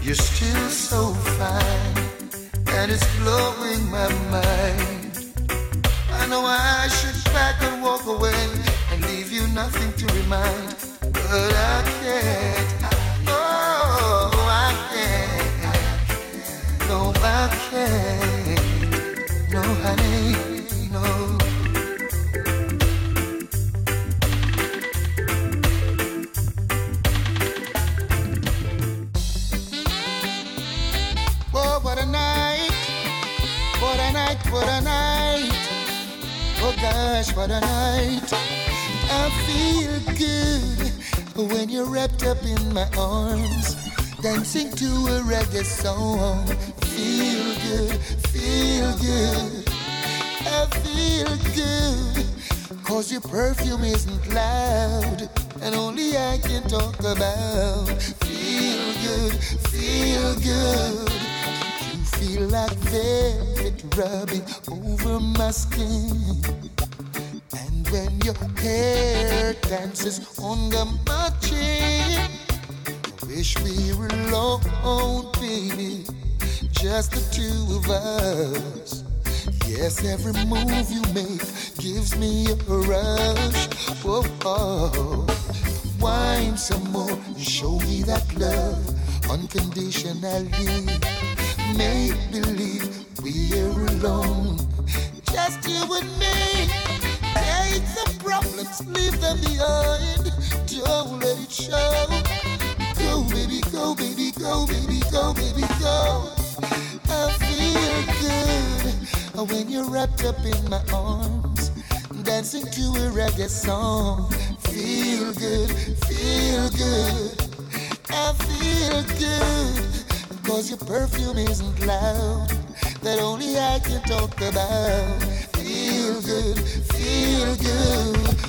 You're still so fine, and it's blowing my mind. I know I should pack and walk away and leave you nothing to remind, but I can't. Oh, I can't. No, I can't. No, honey, What a night. I feel good when you're wrapped up in my arms, dancing to a reggae song. Feel good, feel good. I feel good, cause your perfume isn't loud, and only I can talk about. Feel good, feel good. You feel like velvet rubbing over my skin. When your hair dances under my chin, I wish we were alone, baby, just the two of us. Yes, every move you make gives me a rush. Whoa, oh. Wine some more, and show me that love unconditionally. Make believe we're alone, just you and me. The problems, leave them behind. Don't let it show. Go, baby, go, baby, go, baby, go, baby, go. I feel good when you're wrapped up in my arms, dancing to a reggae song. Feel good, feel good. I feel good, cause your perfume isn't loud, that only I can talk about. Feel good, feel good.